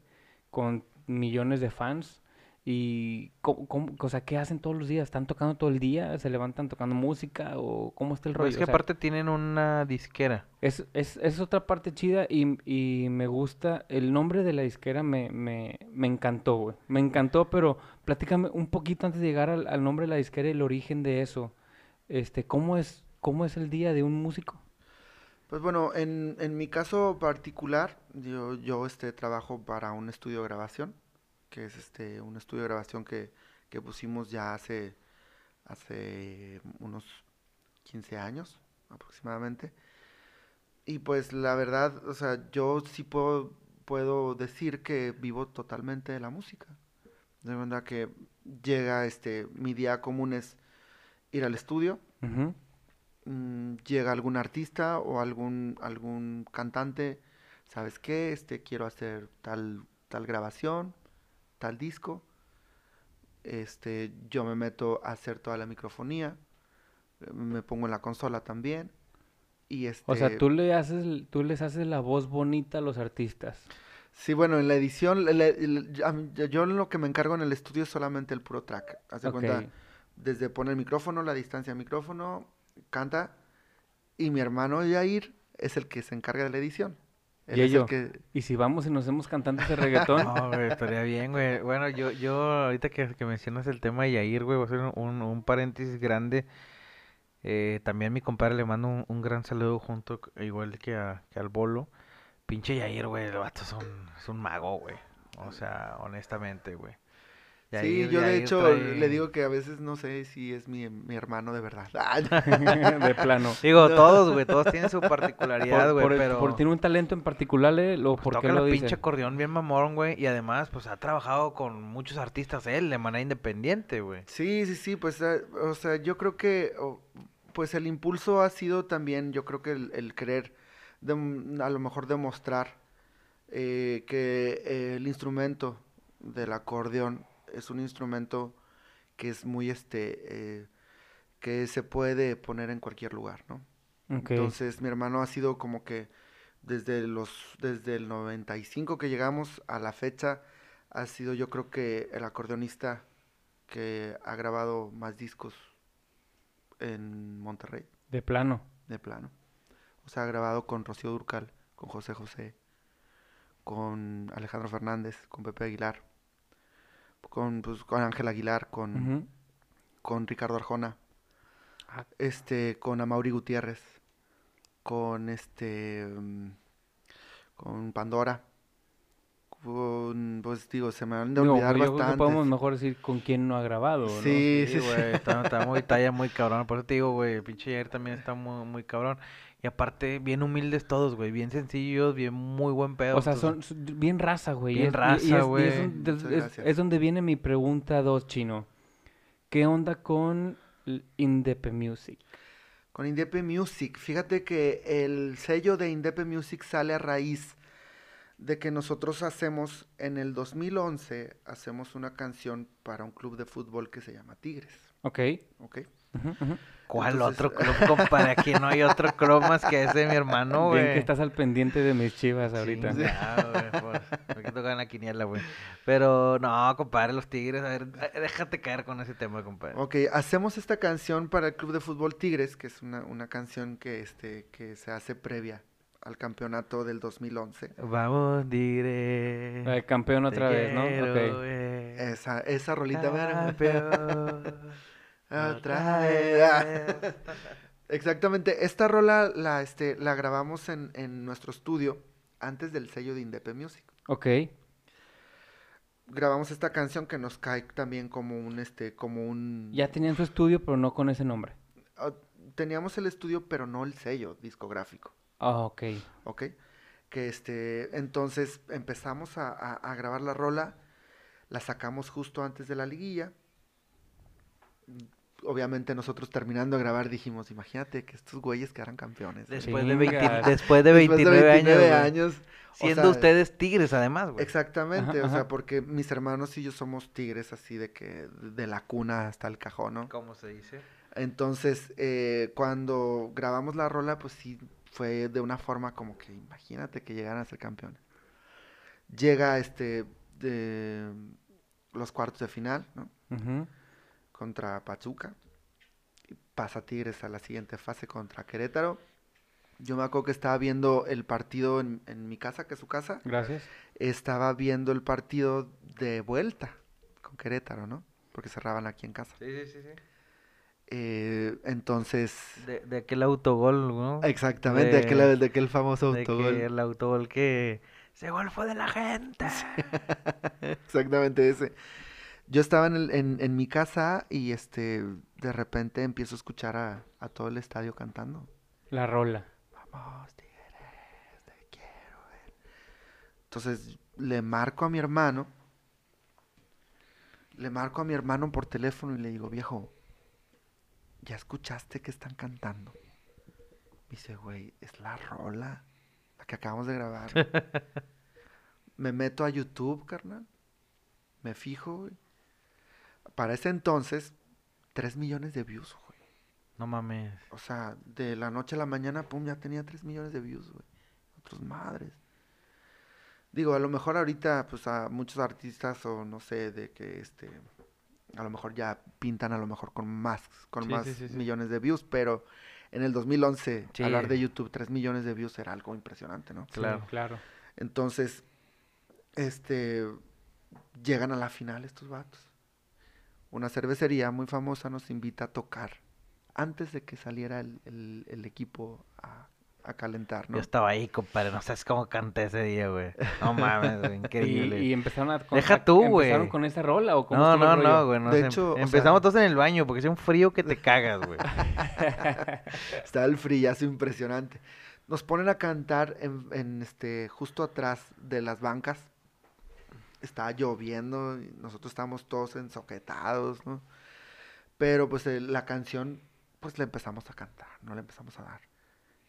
con millones de fans? Y, cómo, cómo- o sea, ¿qué hacen todos los días? ¿Están tocando todo el día? ¿Se levantan tocando música? ¿O cómo está el rollo? Pues es que O sea, aparte tienen una disquera. es, es, es otra parte chida y, y me gusta. El nombre de la disquera me, me, me encantó, güey. Me encantó, pero platícame un poquito antes de llegar al, al nombre de la disquera y el origen de eso. Este, ¿cómo es, cómo es el día de un músico? Pues bueno, en, en mi caso particular, yo, yo este, trabajo para un estudio de grabación, que es este, un estudio de grabación que, que pusimos ya hace, hace unos 15 años aproximadamente. Y pues la verdad, o sea, yo sí puedo, puedo decir que vivo totalmente de la música. De verdad que llega este, mi día común es ir al estudio, mm, llega algún artista o algún algún cantante, ¿sabes qué? Este quiero hacer tal tal grabación, tal disco. Este, yo me meto a hacer toda la microfonía, eh, me pongo en la consola también y O sea, este, tú le haces, tú les haces la voz bonita a los artistas. Sí, bueno, en la edición, la- la- yo lo que me encargo en el estudio es solamente el puro track. Haz de Ok. cuenta, desde poner el micrófono, la distancia del micrófono, canta, y mi hermano Yair es el que se encarga de la edición. Él Y es el yo. que, Y si vamos y nos hacemos cantantes de reggaetón, No, güey, estaría bien, güey. Bueno, yo, yo ahorita que, que mencionas el tema de Yair, güey, voy a hacer un, un- paréntesis grande. Eh, también mi compadre le mando un, un gran saludo junto, igual que, a, que al Bolo. Pinche Yair, güey, el vato es un, es un mago, güey. O sea, honestamente, güey. Sí, ahí- yo de hecho trae- le digo que a veces no sé si es mi, mi hermano de verdad. De plano. Digo, todos, güey, todos tienen su particularidad, Por, güey, por- pero... por- tiene un talento en particular, ¿eh? ¿O por toca qué la lo pinche dice? acordeón bien mamón, güey, y además, pues, ha trabajado con muchos artistas él de manera independiente, güey. Sí, sí, sí, pues, eh, o sea, yo creo que, pues el impulso ha sido también, yo creo que el, el querer, a lo mejor demostrar eh, que eh, el instrumento del acordeón es un instrumento que es muy, este, eh, que se puede poner en cualquier lugar, ¿no? Entonces, mi hermano ha sido como que desde los desde el 95 que llegamos a la fecha ha sido yo creo que el acordeonista que ha grabado más discos en Monterrey, De plano. de plano. O sea, ha grabado con Rocío Durcal, con José José, con Alejandro Fernández, con Pepe Aguilar, con pues, con Ángel Aguilar, con con Ricardo Arjona, Ah. este, con Amaury Gutiérrez, con este, mm, con Pandora, con, pues digo, se me van a Digo, olvidar yo creo que bastantes. podemos mejor decir con quién no ha grabado, ¿no? Sí, sí, sí. güey, está, está muy talla, muy cabrón. Por eso te digo, güey, pinche Jair también está muy, muy cabrón. Y aparte, bien humildes todos, güey, bien sencillos, bien muy buen pedo. O sea, son, son bien raza, güey. Bien es- raza, es- y es güey. es- donde viene mi pregunta dos, Chino. ¿Qué onda con Indepe Music? Con Indepe Music, fíjate que el sello de Indepe Music sale a raíz de que nosotros hacemos, en el 2011, hacemos una canción para un club de fútbol que se llama Tigres, Ok. ¿ok? Ujú. ¿Cuál entonces- otro club, compadre? Aquí no hay otro club más que ese, mi hermano, güey. Bien que estás al pendiente de mis chivas ahorita. Chingado, güey, pues, me en la quiniela, güey. Pero, no, compadre, los Tigres, a ver, déjate caer con ese tema, compadre. Ok, hacemos esta canción para el Club de Fútbol Tigres, que es una, una canción que, este, que se hace previa al campeonato del 2011. Vamos, Tigres. De campeón otra vez, ¿no? quiero Ok. ver. Esa, esa rolita. Campeón, Otra. Exactamente, esta rola la, este, la grabamos en, en nuestro estudio antes del sello de Indepe Music. Ok. Grabamos esta canción que nos cae también como un, este, como un... Ya tenían su estudio, pero no con ese nombre. Ah, teníamos el estudio, pero no el sello discográfico. Ah, ok. ¿ok? Que este, entonces empezamos a, a- a grabar la rola, la sacamos justo antes de la liguilla. Obviamente nosotros terminando de grabar dijimos, imagínate que estos güeyes quedaran campeones. güey". Después de, 20 Chingas. después de Después 29, años, o Siendo sea, ustedes Tigres, además, güey. Exactamente, Ajá, o sea, porque mis hermanos y yo somos tigres así de que de la cuna hasta el cajón, ¿no? ¿Cómo se dice? Entonces, eh, cuando grabamos la rola, pues sí, fue de una forma como que imagínate que llegaran a ser campeones. Llega este de los cuartos de final, ¿no? Ujú. Contra Pachuca. Y pasa Tigres a la siguiente fase contra Querétaro. Yo me acuerdo que estaba viendo el partido en, en mi casa, que es su casa. Gracias. Estaba viendo el partido de vuelta con Querétaro, ¿no? Porque cerraban aquí en casa. Sí, sí, sí. sí. Eh, entonces, De, de aquel autogol, ¿no? Exactamente, de, aquel, De- de aquel famoso De autogol. que el autogol que... Ese gol fue de la gente. Exactamente ese. Yo estaba en, el- en, en mi casa y este de repente empiezo a escuchar a, a todo el estadio cantando. La rola. Vamos, Tigres, te quiero ver. Entonces le marco a mi hermano. Le marco a mi hermano por teléfono y le digo, viejo, ¿ya escuchaste que están cantando? Me dice, güey, es la rola, la que acabamos de grabar. me meto a YouTube, carnal. Me fijo, güey. Para ese entonces, 3 millones de views, güey. No mames. O sea, de la noche a la mañana, pum, ya tenía 3 millones de views, güey. Otros madres. Digo, a lo mejor ahorita, pues a muchos artistas, o no sé, de que este. A lo mejor ya pintan a lo mejor con más, con Sí, más sí, sí, sí. millones de views, pero en el 2011, Sí. hablar de YouTube, 3 millones de views era algo impresionante, ¿no? Sí, Claro. claro. Entonces, este, llegan a la final estos vatos. Una cervecería muy famosa nos invita a tocar antes de que saliera el, el- el equipo a, a calentar, ¿no? Yo estaba ahí, compadre. No sabes cómo canté ese día, güey. No mames, güey. Increíble. Y, y empezaron a... con- Deja tú, güey. ¿Empezaron con esa rola o cómo No, no, no, güey. No De sé. hecho, o sea- Empezamos todos en el baño porque hacía un frío que te cagas, güey. Estaba el frillazo impresionante. Nos ponen a cantar en, en, este, justo atrás de las bancas. Estaba lloviendo y nosotros estábamos todos ensoquetados, ¿no? Pero pues eh, la canción, pues la empezamos a cantar, no la empezamos a dar.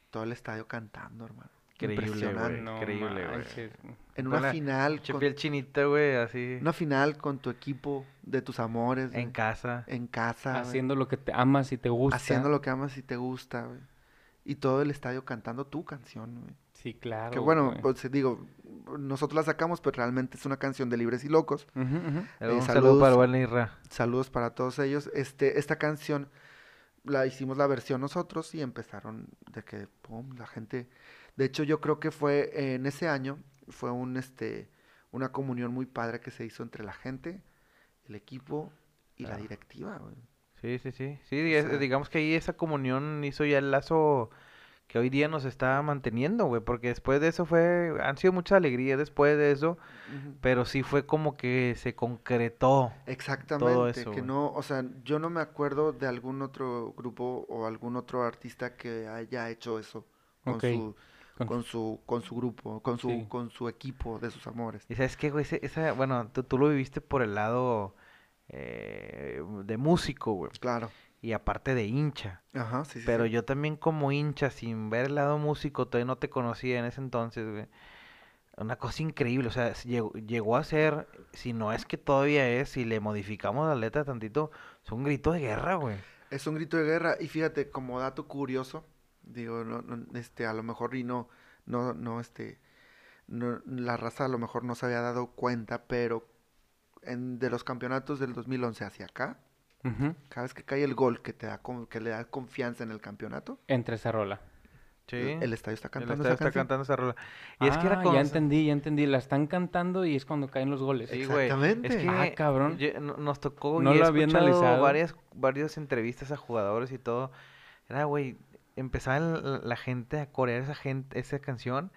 Todo el estadio cantando, hermano. Increíble, Impresionante. güey. increíble, güey. En una la final, Che con- piel chinita, güey, así. una final con tu equipo de tus amores, En casa. en casa. Haciendo lo que te amas y te gusta. haciendo lo que amas y te gusta, güey. Y todo el estadio cantando tu canción, güey. Sí, claro. Que bueno, güey. pues digo, nosotros la sacamos, pero realmente es una canción de Libres y Locos. Eh, saludo saludos. para. Saludos para todos ellos. Este, esta canción la hicimos la versión nosotros y empezaron de que, pum, la gente. De hecho, yo creo que fue eh, en ese año, fue un, este, una comunión muy padre que se hizo entre la gente, el equipo y la Claro. directiva, güey. Sí, sí, sí. Sí, sea- digamos que ahí esa comunión hizo ya el lazo que hoy día nos está manteniendo, güey. Porque después de eso fue, han sido muchas alegrías después de eso, pero sí fue como que se concretó. Exactamente, eso, que güey. no, o sea, yo no me acuerdo de algún otro grupo o algún otro artista que haya hecho eso con su con- con su con su grupo, con su Sí. con su equipo de sus amores. Y sabes qué, güey, Ese- esa, bueno, tú, tú lo viviste por el lado eh, de músico, güey. Claro. Y aparte de hincha. Ajá, sí, sí. Pero sí. yo también como hincha, sin ver el lado músico, todavía no te conocía en ese entonces, güey. Una cosa increíble, o sea, llegó, llegó a ser, si no es que todavía es, si le modificamos la letra tantito, es un grito de guerra, güey. Es un grito de guerra y fíjate, como dato curioso, digo, no, no, este, a lo mejor y no, no, no, este, no, la raza a lo mejor no se había dado cuenta, pero en, de los campeonatos del 2011 hacia acá, Cada vez que cae el gol que te da, que le da confianza en el campeonato, Entre esa rola. Sí. el, el estadio está El cantando estadio esa está canción. cantando esa rola. Y es que era Ah, con... ya entendí, ya entendí. La están cantando y es cuando caen los goles. Sí, güey. Es Exactamente. que Ah, cabrón. nos tocó No y he lo había escuchado analizado. varias, varias entrevistas a jugadores y todo. Era, güey, empezaba la, la gente a corear esa gente, esa canción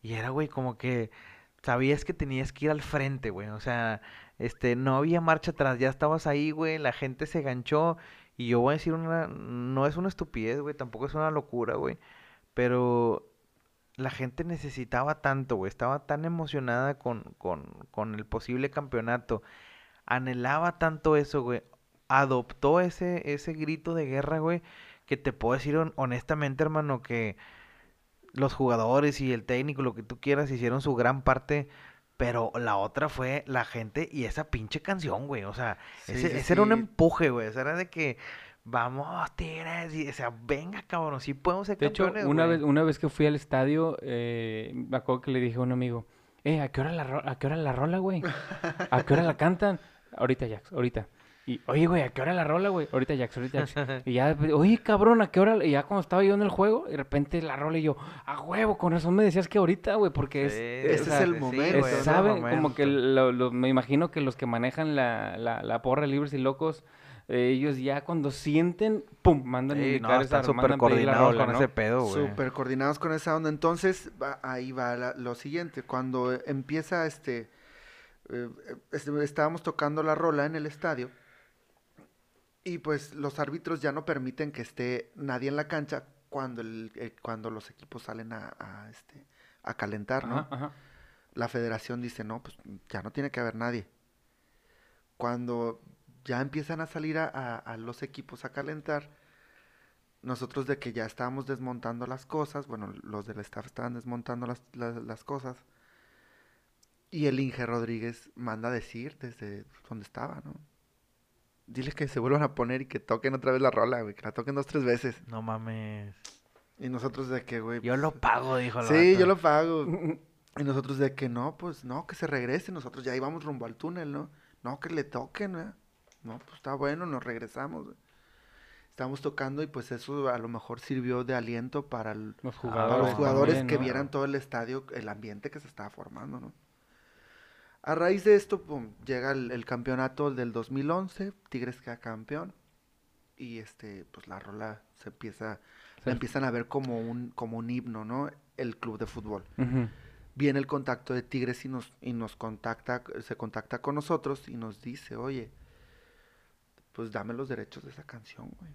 y era, güey, como que sabías que tenías que ir al frente, güey. O sea, este, no había marcha atrás, ya estabas ahí, güey, la gente se ganchó y yo voy a decir una, no es una estupidez, güey, tampoco es una locura, güey, pero la gente necesitaba tanto, güey, estaba tan emocionada con, con, con el posible campeonato, anhelaba tanto eso, güey, adoptó ese, ese grito de guerra, güey, que te puedo decir hon- honestamente, hermano, que los jugadores y el técnico, lo que tú quieras, hicieron su gran parte, pero la otra fue la gente y esa pinche canción, güey, o sea, Sí, ese, sí, ese era un empuje, güey, ese era de que... Vamos, Tigres, y, o sea, venga, cabrón, sí podemos ser De hecho, una güey". vez, una vez que fui al estadio, eh, me acuerdo que le dije a un amigo, eh, ¿a qué hora la, ro- a qué hora la rola, güey? ¿A qué hora la cantan? Ahorita, Jax, ahorita. Y, oye, güey, ¿a qué hora la rola, güey? Ahorita, Jax, ahorita, Jax. Y ya, después, oye, cabrón, ¿a qué hora? Y ya cuando estaba yo en el juego, de repente la rola y yo, a huevo, con razón me decías que ahorita, güey, porque es... Sí, ese o sea, es el sí, momento, güey, es- es el saben, como que momento. lo- lo- me imagino que los que manejan la, la, la porra libres y locos, eh, ellos ya cuando sienten, pum, mandan Sí, indicar no, esa, están súper coordinados rola, con ¿no? ese pedo, güey. Súper coordinados con esa onda. Entonces, va- ahí va la- lo siguiente. Cuando empieza este, eh, este, estábamos tocando la rola en el estadio y pues los árbitros ya no permiten que esté nadie en la cancha cuando el, eh, cuando los equipos salen a, a, este, a calentar, ¿no? Ajá, ajá. La federación dice, no, pues ya no tiene que haber nadie. Cuando ya empiezan a salir a, a- a los equipos a calentar, nosotros de que ya estábamos desmontando las cosas, bueno, los del staff estaban desmontando las, las, las cosas, y el Inge Rodríguez manda a decir desde donde estaba, ¿no? Dile que se vuelvan a poner y que toquen otra vez la rola, güey, que la toquen dos, tres veces. No mames. Y nosotros de que, güey... Yo lo pues, pago, dijo el Sí, vato. yo lo pago. Y nosotros de que no, pues no, que se regrese. Nosotros ya íbamos rumbo al túnel, ¿no? No, que le toquen, ¿no? No, pues está bueno, nos regresamos. güey. Estábamos tocando y pues eso a lo mejor sirvió de aliento para, el- Los para jugadores. los jugadores también, que ¿no? vieran todo el estadio, el ambiente que se estaba formando, ¿no? A raíz de esto, pum, llega el, el campeonato del 2011, Tigres queda campeón. y este, pues la rola se empieza, Sí. la empiezan a ver como un, como un himno, ¿no? El club de fútbol. Viene el contacto de Tigres y nos, y nos contacta, se contacta con nosotros y nos dice, oye, pues dame los derechos de esa canción, güey.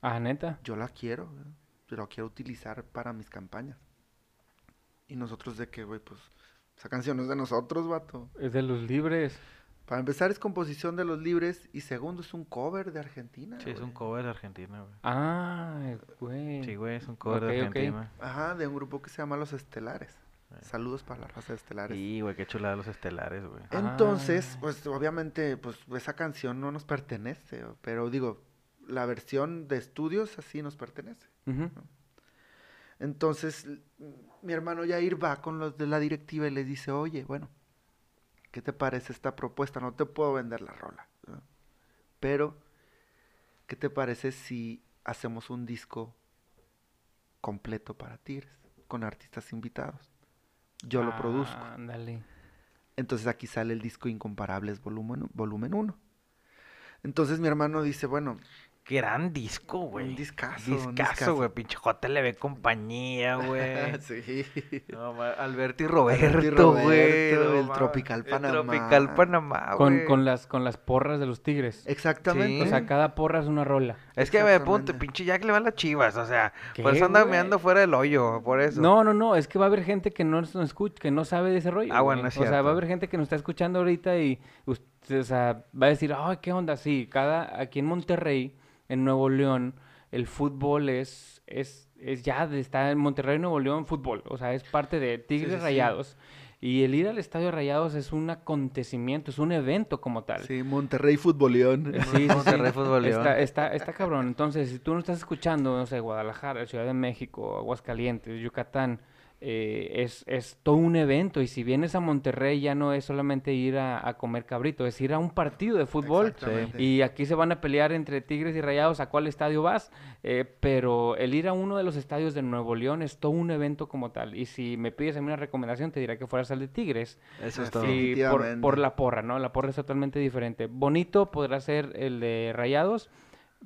Ah, neta. Yo la quiero, güey. Yo la quiero utilizar para mis campañas. Y nosotros de que, güey, pues, esa canción no es de nosotros, vato. Es de los libres. Para empezar es composición de los libres y segundo es un cover de Argentina. Sí, es un cover de Argentina, güey. Ah, güey. Sí, güey, es un cover de. Argentina. Ajá, de un grupo que se llama Los Estelares. Eh. Saludos para la raza de Estelares. Sí, güey, qué chulada los estelares, güey. Entonces, Ah. pues obviamente, pues esa canción no nos pertenece, pero digo, la versión de estudios así nos pertenece. Ujú. Entonces, mi hermano Yair va con los de la directiva y les dice, oye, bueno, ¿qué te parece esta propuesta? No te puedo vender la rola, ¿no? pero ¿qué te parece si hacemos un disco completo para Tigres, con artistas invitados? Yo lo produzco. Ah, Ándale. Entonces aquí sale el disco Incomparables volumen, volumen 1. Entonces mi hermano dice, bueno, Gran disco, güey. un discazo. un Discazo, güey. Pinche JLB compañía, güey. sí. No, Alberto y Roberto, güey. No el Tropical el Panamá. Tropical Panamá, güey. con, las, con las porras de los tigres. Exactamente. O sea, cada porra es una rola. Es que, güey, punto, Exactamente. pinche Jack le va a las chivas, o sea, ¿Qué, por eso anda meando fuera del hoyo, por eso. No, no, no, es que va a haber gente que no nos escucha, que no sabe de ese rollo. Ah, bueno, es O sea, va cierto. a haber gente que nos está escuchando ahorita y usted, o sea, va a decir, ay, ¿qué onda? Sí, cada, aquí en Monterrey, en Nuevo León, el fútbol es, es, es ya, de- está en Monterrey, Nuevo León, fútbol. O sea, es parte de Tigres sí, sí. Rayados. Y el ir al Estadio Rayados es un acontecimiento, es un evento como tal. Sí, Monterrey Futboleón. Sí, sí, sí. Monterrey Fútbol León. Está, está, está cabrón. Entonces, si tú no estás escuchando, no sé, Guadalajara, Ciudad de México, Aguascalientes, Yucatán, eh, es, es todo un evento. Y si vienes a Monterrey, ya no es solamente ir a, a comer cabrito, es ir a un partido de fútbol. Y aquí se van a pelear entre Tigres y Rayados a cuál estadio vas. eh, pero el ir a uno de los estadios de Nuevo León es todo un evento como tal. Y si me pides a mí una recomendación, te diría que fueras al de Tigres. Eso es todo. Por, Definitivamente. por la porra, ¿no? La porra es totalmente diferente. Bonito podrá ser el de Rayados,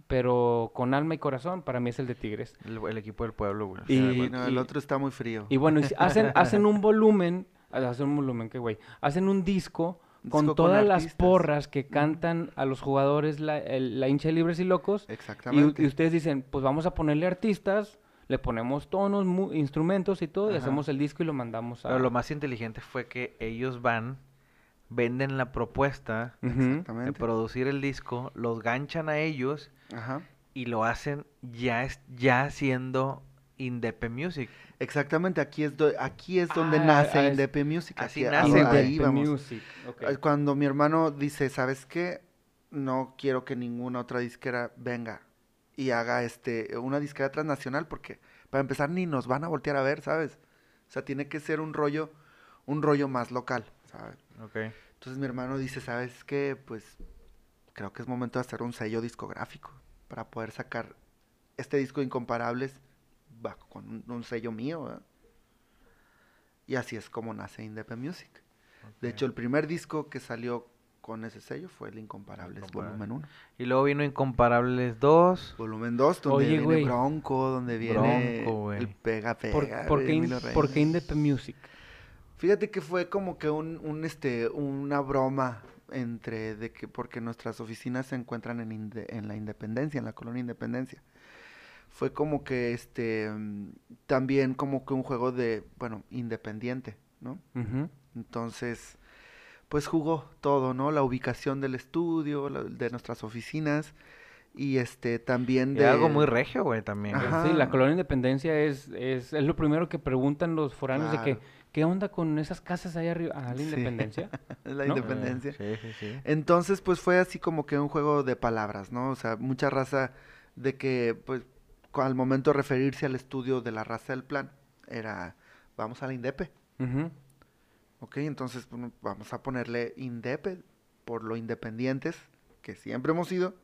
pero con alma y corazón para mí es el de Tigres. El, el equipo del pueblo, güey. Y- no, el y- otro está muy frío. Y bueno, y hacen, hacen un volumen, ah, hacen un volumen, qué güey, hacen un disco con disco con todas las porras que cantan a los jugadores la, el- la hincha de libres y locos. Exactamente. y ustedes dicen, pues vamos a ponerle artistas, le ponemos tonos, mu- instrumentos y todo, y Ajá. hacemos el disco y lo mandamos a... Pero lo más inteligente fue que ellos van, venden la propuesta de producir el disco, los ganchan a ellos Ajá. y lo hacen ya, es, ya siendo Indepe Music. Exactamente, aquí es, do- aquí es donde Ah, nace ah, Indepe Music. así aquí- nace, ahí vamos. Music. Eh, Cuando mi hermano dice, ¿sabes qué? No quiero que ninguna otra disquera venga y haga este una disquera transnacional porque para empezar ni nos van a voltear a ver, ¿sabes? O sea, tiene que ser un rollo un rollo más local, ¿sabes? Ok. Entonces mi hermano dice, ¿sabes qué? Pues creo que es momento de hacer un sello discográfico para poder sacar este disco Incomparables bajo con un, un sello mío, ¿verdad? Y así es como nace Indepe Music. De hecho, el primer disco que salió con ese sello fue el Incomparables Incomparable. Volumen 1. Y luego vino Incomparables 2. Volumen 2, donde Oye, viene. Bronco, donde viene Bronco, güey. el Pega Pega. ¿Por, por de qué, in- Emilio por qué Reyes. Indepe Music? Fíjate que fue como que un, un, este, una broma entre de que porque nuestras oficinas se encuentran en, Inde- en la Independencia, en la colonia Independencia. Fue como que este también como que un juego de, bueno, independiente, ¿no? Entonces, pues jugó todo, ¿no? La ubicación del estudio, la- de nuestras oficinas y este también Y de algo muy regio, güey, también. Ajá. Sí, la colonia Independencia es, es, es lo primero que preguntan los foráneos de que, Claro. ¿Qué onda con esas casas ahí arriba? Ah, la Sí. Independencia. la ¿no? Independencia. Sí, sí, sí. Entonces, pues fue así como que un juego de palabras, ¿no? O sea, mucha raza de que, pues, al momento de referirse al estudio de la raza del plan, era, vamos a la Indepe, Ujú. ¿ok? Entonces, bueno, vamos a ponerle Indepe por lo independientes que siempre hemos sido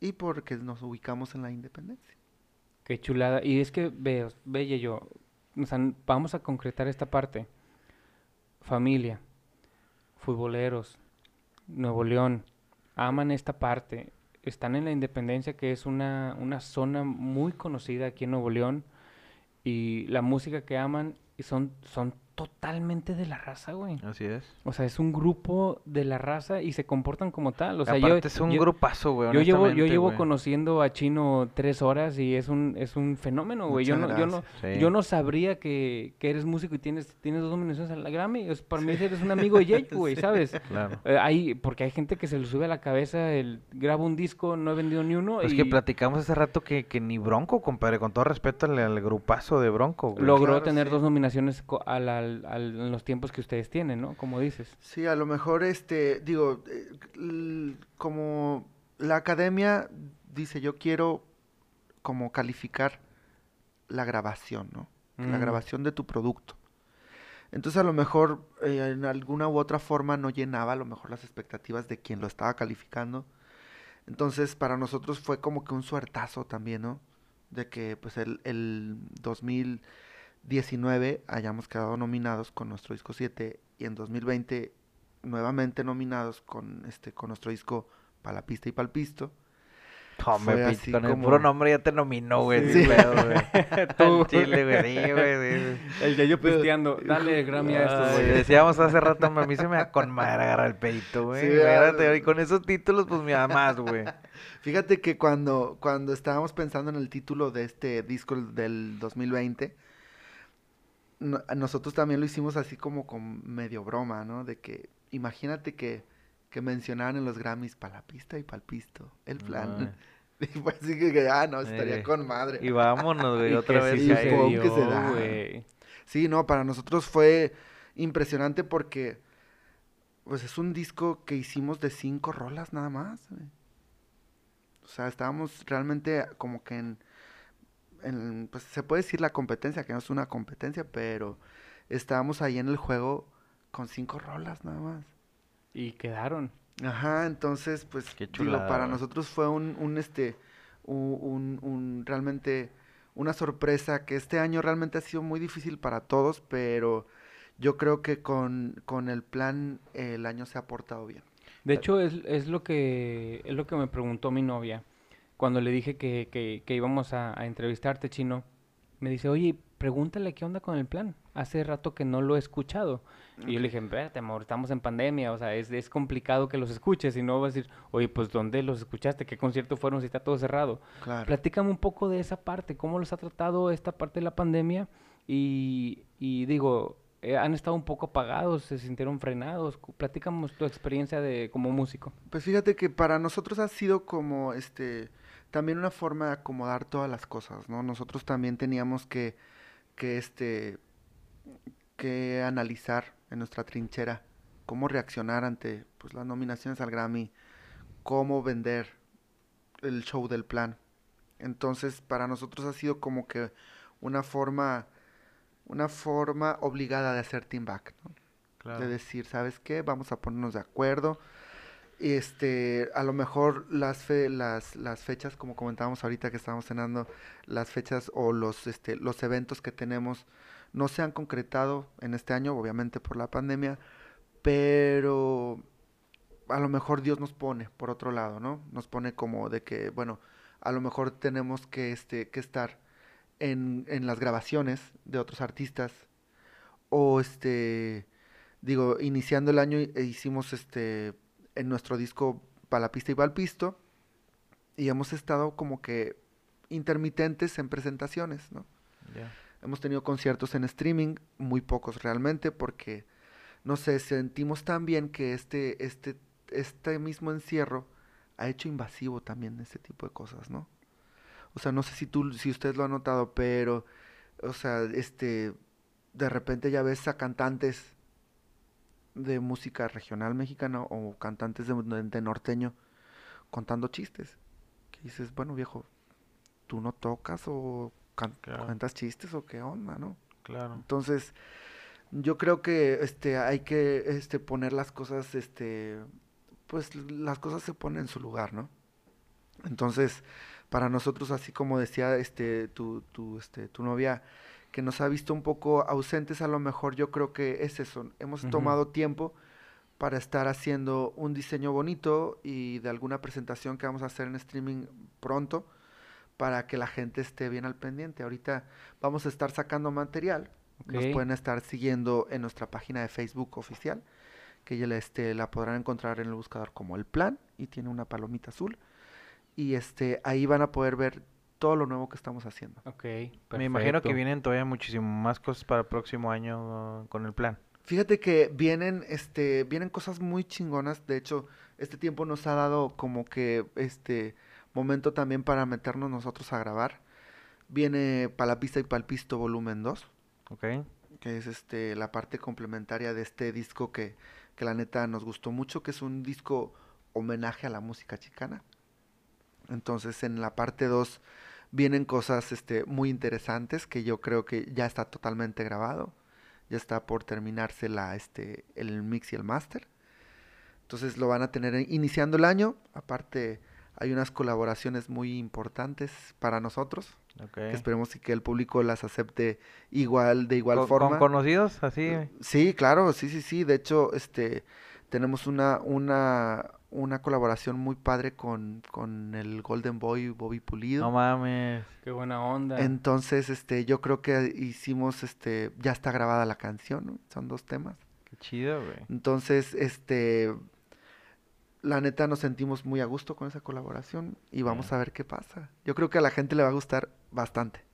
y porque nos ubicamos en la independencia. Qué chulada. Y es que, ve, ve yo, vamos a concretar esta parte. Familia, futboleros, Nuevo León, aman esta parte. están en la Independencia, que es una, una zona muy conocida aquí en Nuevo León, y la música que aman y son, son totalmente de la raza, güey. Así es. O sea, es un grupo de la raza y se comportan como tal. O sea, Aparte yo, es un yo- grupazo, güey. yo llevo, yo llevo güey. conociendo a Chino tres horas y es un, es un fenómeno, güey. Yo no, yo no, yo Sí. no sabría que, que eres músico y tienes, tienes dos nominaciones a la Grammy. Es, para mí eres un amigo de Jake, güey, ¿sabes? Claro. Eh, hay, porque hay gente que se le sube a la cabeza el grabo un disco, no he vendido ni uno Es y que platicamos hace rato que, que ni Bronco, compadre, con todo respeto al, al grupazo de Bronco, güey. logró Claro, tener sí. dos nominaciones co- al, al- al- en los tiempos que ustedes tienen, ¿no? Como dices. Sí, a lo mejor, este, digo, eh, como la academia dice, yo quiero como calificar la grabación, ¿no? La Mm. grabación de tu producto. Entonces a lo mejor eh, en alguna u otra forma no llenaba a lo mejor las expectativas de quien lo estaba calificando. Entonces para nosotros fue como que un suertazo también, ¿no? De que pues el, el 2019 hayamos quedado nominados con nuestro disco 7 y en 2020 nuevamente nominados con este con nuestro disco Para la pista y Palpisto. Pinche, así con el puro nombre ya te nominó, güey. Sí. sin pedo, güey. Tú. Chile, güey. sí, güey, sí. El gallo pisteando. Dale Grammy a estos, güey. decíamos hace rato, a mí se me da con madre agarrar el pedito, güey. Sí, ¿verdad? y con esos títulos, pues me da más, güey. Fíjate que cuando, cuando estábamos pensando en el título de este disco el del 2020, no- nosotros también lo hicimos así como con medio broma, ¿no? De que imagínate que, que mencionaran en los Grammys para la pista y para el pisto, el plan. Y fue así que, que, ah, no, estaría Eh, con madre. Y vámonos, güey, otra vez. sí que se da. Sí, no, para nosotros fue impresionante porque, pues es un disco que hicimos de cinco rolas nada más. güey. O sea, estábamos realmente como que en, en, pues se puede decir la competencia, que no es una competencia, pero estábamos ahí en el juego con cinco rolas nada más. Y quedaron. Ajá, entonces, pues, Qué digo, para nosotros fue un, un este, un, un, realmente una sorpresa que este año realmente ha sido muy difícil para todos, pero yo creo que con, con el plan eh, el año se ha portado bien. De hecho, es, es lo que es lo que me preguntó mi novia cuando le dije que, que, que íbamos a, a entrevistarte, Chino. Me dice, oye, pregúntale qué onda con el plan. Hace rato que no lo he escuchado. Y yo le dije, espérate, amor, estamos en pandemia, o sea, es, es complicado que los escuches y no vas a decir, oye, pues, ¿dónde los escuchaste? ¿Qué concierto fueron si está todo cerrado? Claro. Platícame un poco de esa parte, cómo los ha tratado esta parte de la pandemia y, y digo, eh, han estado un poco apagados, se sintieron frenados. Platícanos tu experiencia de como músico. Pues fíjate que para nosotros ha sido como este también una forma de acomodar todas las cosas, ¿no? Nosotros también teníamos que, que este que analizar en nuestra trinchera cómo reaccionar ante pues las nominaciones al Grammy, cómo vender el show del plan. Entonces, para nosotros ha sido como que una forma una forma obligada de hacer team back, ¿no? de decir, ¿sabes qué? Vamos a ponernos de acuerdo. Y este, a lo mejor las fe- las, las fechas, como comentábamos ahorita que estábamos cenando, las fechas o los este, los eventos que tenemos no se han concretado en este año, obviamente por la pandemia, pero a lo mejor Dios nos pone por otro lado, ¿no? Nos pone como de que, bueno, a lo mejor tenemos que este, que estar en, en las grabaciones de otros artistas o este digo, iniciando el año eh, hicimos este en nuestro disco para la pista y para el pisto y hemos estado como que intermitentes en presentaciones, ¿no? Hemos tenido conciertos en streaming, muy pocos realmente, porque no sé, sentimos también que este, este, este mismo encierro ha hecho invasivo también ese tipo de cosas, ¿no? O sea, no sé si tú, si ustedes lo han notado, pero, o sea, este, de repente ya ves a cantantes de música regional mexicana o cantantes de, norteño contando chistes. Que dices, bueno, viejo, ¿tú no tocas o Claro. cuentas chistes o qué onda, no? Claro. Entonces, yo creo que este hay que este poner las cosas este pues las cosas se ponen en su lugar, ¿no? Entonces, para nosotros así como decía este tu tu este tu novia que nos ha visto un poco ausentes, a lo mejor yo creo que es eso. Hemos Ujú. tomado tiempo para estar haciendo un diseño bonito y de alguna presentación que vamos a hacer en streaming pronto para que la gente esté bien al pendiente. Ahorita vamos a estar sacando material. Nos Ok. pueden estar siguiendo en nuestra página de Facebook oficial, que ya la, este, la podrán encontrar en el buscador como El Plan y tiene una palomita azul. Y este ahí van a poder ver todo lo nuevo que estamos haciendo. Ok, Me imagino que vienen todavía muchísimo más cosas para el próximo año uh, con el plan. Fíjate que vienen, este, vienen cosas muy chingonas. De hecho, este tiempo nos ha dado como que este momento también para meternos nosotros a grabar. Viene Palapista y Palpisto volumen 2, ¿Ok? que es este la parte complementaria de este disco que, que la neta nos gustó mucho, que es un disco homenaje a la música chicana. Entonces, en la parte 2 vienen cosas este, muy interesantes que yo creo que ya está totalmente grabado. Ya está por terminarse la, este, el mix y el master. Entonces lo van a tener en- iniciando el año. Aparte, hay unas colaboraciones muy importantes para nosotros. Ok. Que esperemos que el público las acepte igual, de igual ¿Con, forma. con conocidos? Así. Sí, claro, sí, sí, sí. De hecho, este, tenemos una, una, una colaboración muy padre con, con el Golden Boy Bobby Pulido. No mames. Qué buena onda. Entonces, este, yo creo que hicimos, este, ya está grabada la canción, ¿no? Son dos temas. Qué chido, güey. Entonces, este, la neta nos sentimos muy a gusto con esa colaboración y vamos a ver qué pasa. Yo creo que a la gente le va a gustar bastante.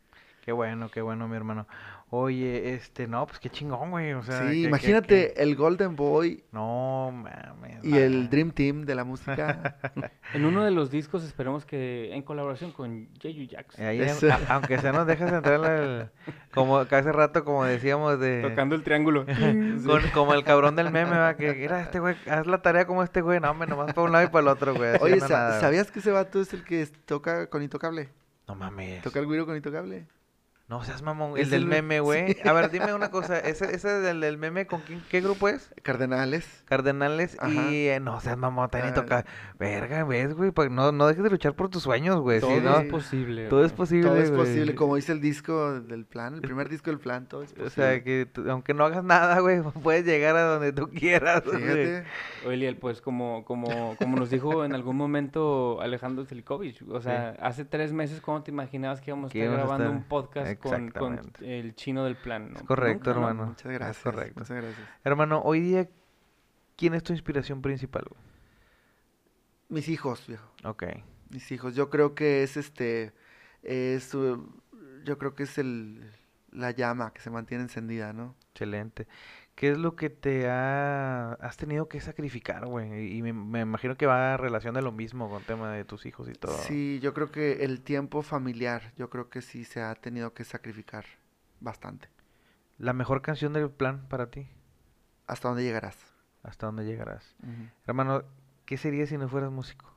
Qué bueno, qué bueno, mi hermano. Oye, este, no, pues qué chingón, güey. O sea, sí, que- imagínate que- el Golden Boy No mames. y el Dream Team de la música. En uno de los discos esperemos que en colaboración con ahí, Eso. a- aunque sea nos dejas entrar en el- como que hace rato como decíamos de Tocando el triángulo. con- como el cabrón del meme, va, que mira este güey, haz la tarea como este güey, no, hombre, nomás para un lado y para el otro, güey. Oye, haciendo sa- nada, güey. ¿sabías que ese vato es el que toca con Intocable? No mames. Toca el güiro con Intocable. No seas mamón, Es el del el- meme, güey. A ver, dime una cosa, ese ese del, del meme con quién, qué grupo es? Cardenales. Cardenales Ajá. y eh, no seas mamón, también Ah. toca. Verga, ves, güey, no no dejes de luchar por tus sueños, güey, Todo si no es posible. todo es güey. posible, Todo es posible, como dice el disco del plan, el primer disco del plan, todo es posible. O sea, que aunque no hagas nada, güey, puedes llegar a donde tú quieras. Fíjate. Oye, Liel, pues como, como, como nos dijo en algún momento Alejandro Zelikovic, o sea, hace tres meses, ¿cómo te imaginabas que íbamos a estar a grabando estar- un podcast con, con Exactamente. el chino del plan? ¿no? Es correcto, ¿no? hermano. Muchas Es gracias. correcto. Muchas gracias. Hermano, hoy día, ¿quién es tu inspiración principal, güey? Mis hijos, viejo. Ok. Mis hijos. Yo creo que es este. Es. uh, yo creo que es el. La llama que se mantiene encendida, ¿no? Excelente. ¿Qué es lo que te ha... has tenido que sacrificar, güey? Y me, me imagino que va a relación de lo mismo con el tema de tus hijos y todo. Sí, yo creo que el tiempo familiar, yo creo que sí se ha tenido que sacrificar bastante. La mejor canción del plan para ti, ¿Hasta dónde llegarás? ¿hasta dónde llegarás? Hermano, ¿qué sería si no fueras músico?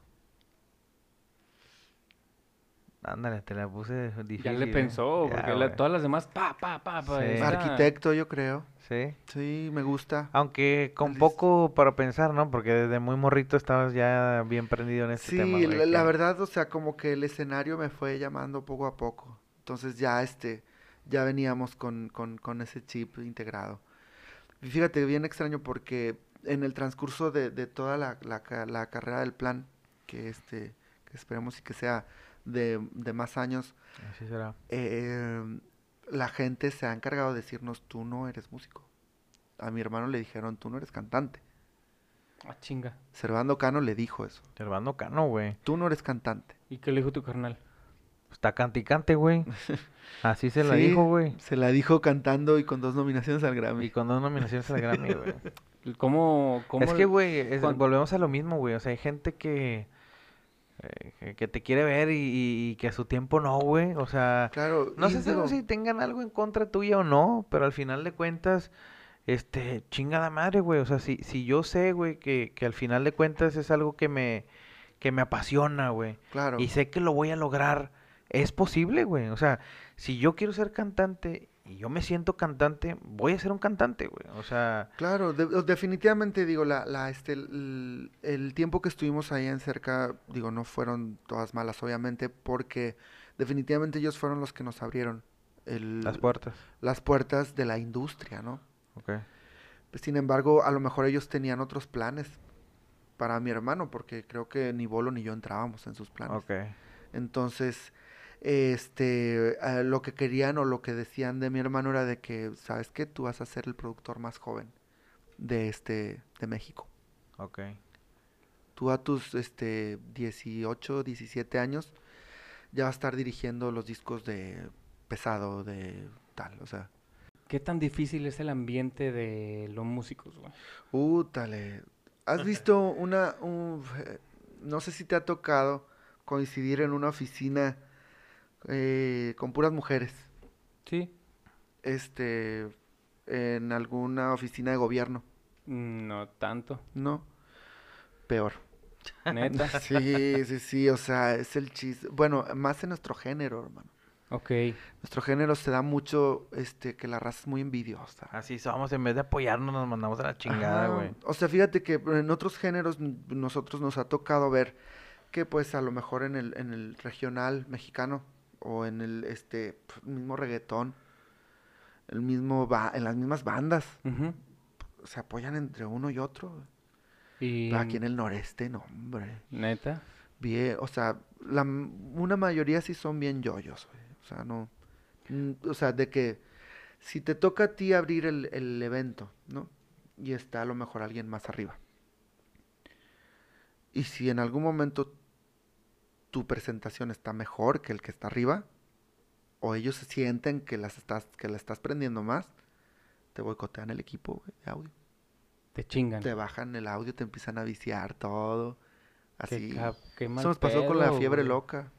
Ándale, te la puse difícil. Ya le ¿eh? pensó, Ya, porque la- todas las demás, pa, pa, pa, pa. Sí. Arquitecto, yo creo. Sí. Sí, me gusta. Aunque con Listo. poco para pensar, ¿no? Porque desde muy morrito estabas ya bien prendido en este Sí, tema, güey, la, verdad, o sea, como que el escenario me fue llamando poco a poco. Entonces ya este, ya veníamos con, con, con ese chip integrado. Y fíjate, bien extraño porque en el transcurso de, de toda la, la, la carrera del plan, que este, que esperemos y que sea de, de más años, Así será. eh, la gente se ha encargado de decirnos, tú no eres músico. A mi hermano le dijeron, tú no eres cantante. Ah, chinga. Servando Cano le dijo eso, Servando Cano, güey. tú no eres cantante. ¿Y qué le dijo tu carnal? Está canticante, güey. Así se la Sí, dijo, güey. Se la dijo cantando y con dos nominaciones al Grammy. Y con dos nominaciones al Grammy, güey. ¿Cómo, cómo Es que, güey, volvemos a lo mismo, güey. O sea, hay gente que, eh, que, te quiere ver y, que a su tiempo no, güey. O sea, Claro, no sé digo, si tengan algo en contra tuya o no, pero al final de cuentas, este, chingada madre, güey. O sea, si, si yo sé, güey, que, que al final de cuentas es algo que me, que me apasiona, güey. claro, Y sé que lo voy a lograr. Es posible, güey. O sea, si yo quiero ser cantante y yo me siento cantante, voy a ser un cantante, güey. O sea, claro, de- definitivamente digo, la, la, este, el, el tiempo que estuvimos ahí en cerca, digo, no fueron todas malas, obviamente, porque definitivamente ellos fueron los que nos abrieron el, las puertas. las puertas de la industria, ¿no? Ok. Sin embargo, a lo mejor ellos tenían otros planes para mi hermano, porque creo que ni Bolo ni yo entrábamos en sus planes. Ok. Entonces, este, eh, lo que querían o lo que decían de mi hermano era de que, ¿sabes qué? Tú vas a ser el productor más joven de este, de México. Ok. Tú a tus, este, 18, 17 años, ya vas a estar dirigiendo los discos de pesado, de tal, o sea. ¿Qué tan difícil es el ambiente de los músicos, güey? Útale. ¿Has visto una, un- no sé si te ha tocado coincidir en una oficina eh, con puras mujeres? Sí. este, en alguna oficina de gobierno, Mm, No tanto. ¿no? Peor. Neta. Sí, sí, sí, o sea, es el chiste. Bueno, más en nuestro género, hermano. ok. Nuestro género se da mucho, este, que la raza es muy envidiosa. Así somos, en vez de apoyarnos, nos mandamos a la chingada, güey. O sea, fíjate que en otros géneros nosotros nos ha tocado ver que pues a lo mejor en el, en el regional mexicano o en el este p- mismo reggaetón, el mismo ba- en las mismas bandas, se apoyan entre uno y otro. Y Pero Aquí en el noreste, no, hombre. neta. Bien, o sea, la, una mayoría sí son bien yoyos, güey. O sea, no. mm, O sea, de que si te toca a ti abrir el, el evento, ¿no? Y está a lo mejor alguien más arriba. Y si en algún momento tu presentación está mejor que el que está arriba, o ellos se sienten que las estás, que la estás prendiendo más, te boicotean el equipo güey, de audio. Te chingan. Te bajan el audio, te empiezan a viciar todo. Qué Así. qué mal Eso nos pasó con la fiebre güey. loca.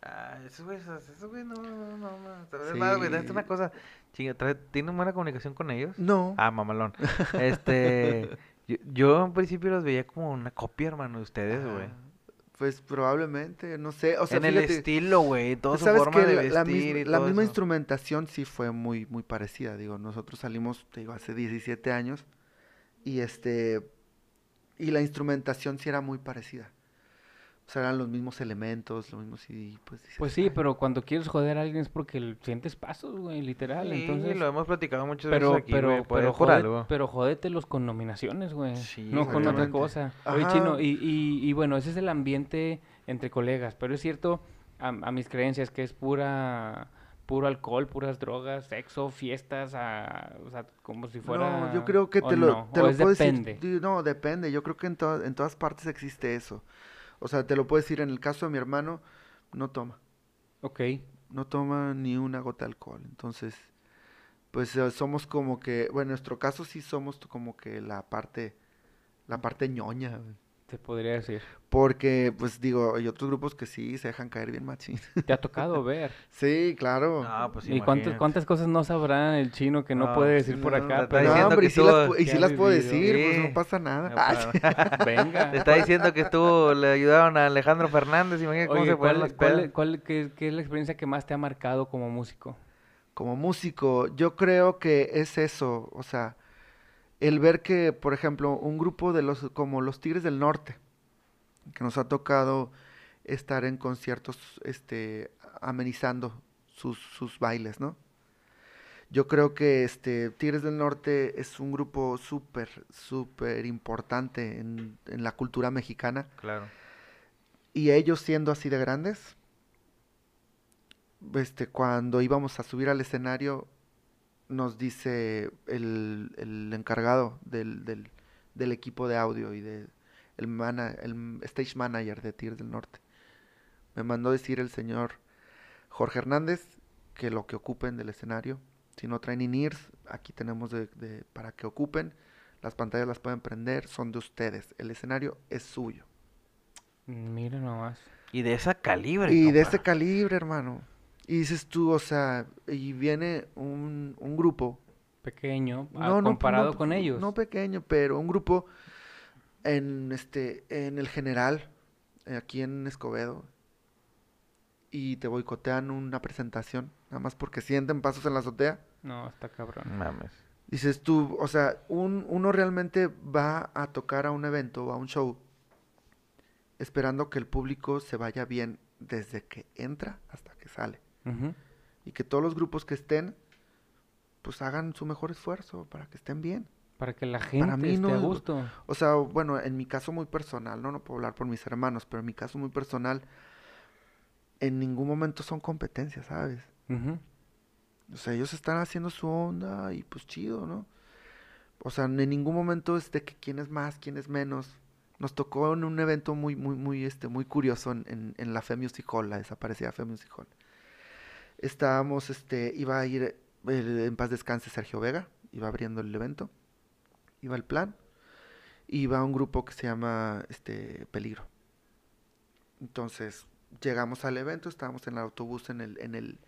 Ah, esos güeyes, esos güeyes, no, no, no, no. Es Sí. más, güey, es una cosa. Chinga, ¿tienen buena comunicación con ellos? No. Ah, mamalón. Este. yo, yo en principio los veía como una copia, hermano, de ustedes, güey. Pues probablemente, no sé. O sea, en el estilo, güey, toda su ¿sabes forma de La- vestir la, misma, y la todo misma eso. instrumentación sí fue muy, muy parecida. Digo, nosotros salimos, te digo, hace 17 años. Y este. Y la instrumentación sí era muy parecida. O sea, eran los mismos elementos, los mismos. Y pues. dices, Pues sí, "Ay". pero cuando quieres joder a alguien es porque sientes pasos, güey, literal. Sí, Entonces, lo hemos platicado muchas pero, veces aquí, pero, güey, pero, jode- pero jódetelos con nominaciones, güey. Sí, no con otra cosa. Oye, Ajá. Chino, y, y, y bueno, ese es el ambiente entre colegas, pero es cierto, a, a mis creencias, que es pura puro alcohol, puras drogas, sexo, fiestas, a- o sea, como si fuera... No, yo creo que o te lo, no, te o lo puedo depende. decir. No, depende. Yo creo que en, to- en todas partes existe eso. O sea, te lo puedo decir en el caso de mi hermano, no toma. Ok, No toma ni una gota de alcohol. Entonces, pues eh, somos como que, bueno, en nuestro caso sí somos como que la parte, la parte ñoña. güey. Te podría decir. Porque, pues digo, hay otros grupos que sí se dejan caer bien machín. Te ha tocado ver. sí, claro. Ah, pues ¿Y cuántas, cuántas cosas no sabrá el chino que no No, puede decir por No, acá? está pero- no, diciendo hombre, y sí las, tú- y sí puedo decir, pues Sí. no pasa nada. No, Ah, para- Venga. Te está diciendo que estuvo, le ayudaron a Alejandro Fernández, imagínate cómo Oye, se ¿cuál, las cuál- pedas. cuál- qué, qué es la experiencia que más te ha marcado como músico? como músico, yo creo que es eso, o sea, el ver que, por ejemplo, un grupo de los, como los Tigres del Norte, que nos ha tocado estar en conciertos, este, amenizando sus, sus bailes, ¿no? Yo creo que este Tigres del Norte es un grupo súper, súper importante en, en la cultura mexicana. Claro. Y ellos siendo así de grandes, este, cuando íbamos a subir al escenario, nos dice el, el encargado del, del, del equipo de audio y de el, mana- el stage manager de Tigres del Norte. Me mandó decir el señor Jorge Hernández que lo que ocupen del escenario, si no traen in-ears, aquí tenemos de, de- para que ocupen, las pantallas las pueden prender, son de ustedes, el escenario es suyo. Mira nomás. Y de esa calibre, Y de ese calibre, hermano. Y dices tú, o sea, y viene un, un grupo. Pequeño, ah, No, no, comparado no, con ellos. No pequeño, pero un grupo en este, en el general, eh, aquí en Escobedo. Y te boicotean una presentación, nada más porque sienten pasos en la azotea. No, está cabrón. Mames. Dices tú, o sea, un, uno realmente va a tocar a un evento o a un show esperando que el público se vaya bien desde que entra hasta que sale. Y que todos los grupos que estén, pues hagan su mejor esfuerzo para que estén bien. Para que la gente mí esté a no- gusto. O sea, bueno, en mi caso muy personal, no, no puedo hablar por mis hermanos, pero en mi caso muy personal, en ningún momento son competencias, ¿sabes? O sea, ellos están haciendo su onda y pues chido, ¿no? O sea, en ningún momento es de que quién es más, quién es menos. Nos tocó en un evento muy, muy, muy, este, muy curioso en, en, en la Fe Music Hall, la desaparecida Fe Music Hall. Estábamos, este, iba a ir el- en paz descanse Sergio Vega, iba abriendo el evento, iba el plan, iba un grupo que se llama, este, Peligro. Entonces, llegamos al evento, estábamos en el autobús en el, en el,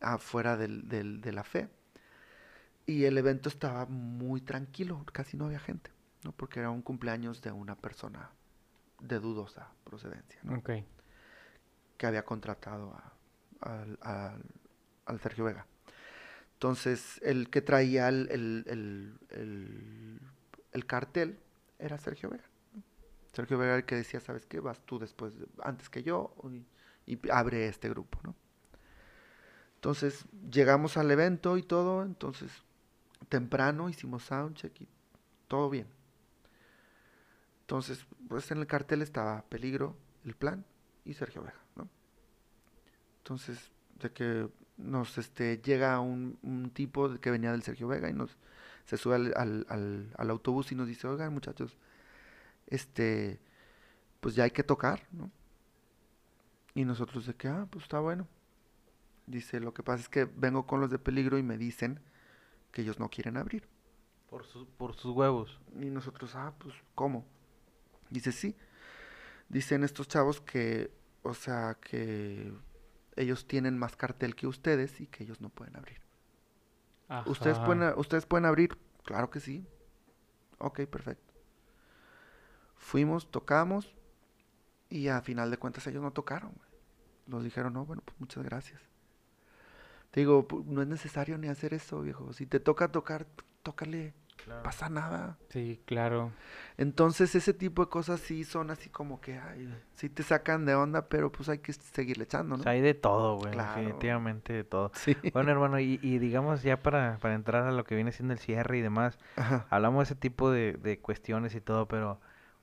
afuera del, del- de la fe. Y el evento estaba muy tranquilo, casi no había gente, ¿no? Porque era un cumpleaños de una persona de dudosa procedencia, ¿no? Ok. Que había contratado a- al, al- Sergio Vega. Entonces, el que traía el, el- el- el- el cartel era Sergio Vega. Sergio Vega el que decía, ¿sabes qué? Vas tú después, de- antes que yo, y, y abre este grupo, ¿no? Entonces llegamos al evento y todo, entonces temprano hicimos soundcheck y todo bien. Entonces, pues en el cartel estaba Peligro, el plan y Sergio Vega, ¿no? Entonces, de que nos este, llega un, un tipo que venía del Sergio Vega y nos se sube al, al- al- al autobús y nos dice, oigan muchachos, este, pues ya hay que tocar, ¿no? Y nosotros de que, ah, pues está bueno. Dice, lo que pasa es que vengo con los de peligro y me dicen que ellos no quieren abrir. Por, sus por sus huevos. Y nosotros, ah, pues, ¿cómo? Dice, sí. Dicen estos chavos que, o sea, que ellos tienen más cartel que ustedes y que ellos no pueden abrir. ¿Ustedes pueden, ¿Ustedes pueden abrir? Claro que sí. Ok, perfecto. Fuimos, tocamos y a final de cuentas ellos no tocaron. güey. Los dijeron, no, bueno, pues muchas gracias. Te digo, no es necesario ni hacer eso, viejo. Si te toca tocar, tócale, pasa nada. Sí, claro. Entonces ese tipo de cosas sí son así como que, ay, sí te sacan de onda, pero pues hay que seguirle echando, O ¿no? sea, hay de todo, güey. Claro. Definitivamente de todo. Sí. Bueno, hermano, y, y digamos ya para, para entrar a lo que viene siendo el cierre y demás, Ajá. hablamos de ese tipo de, de cuestiones y todo, pero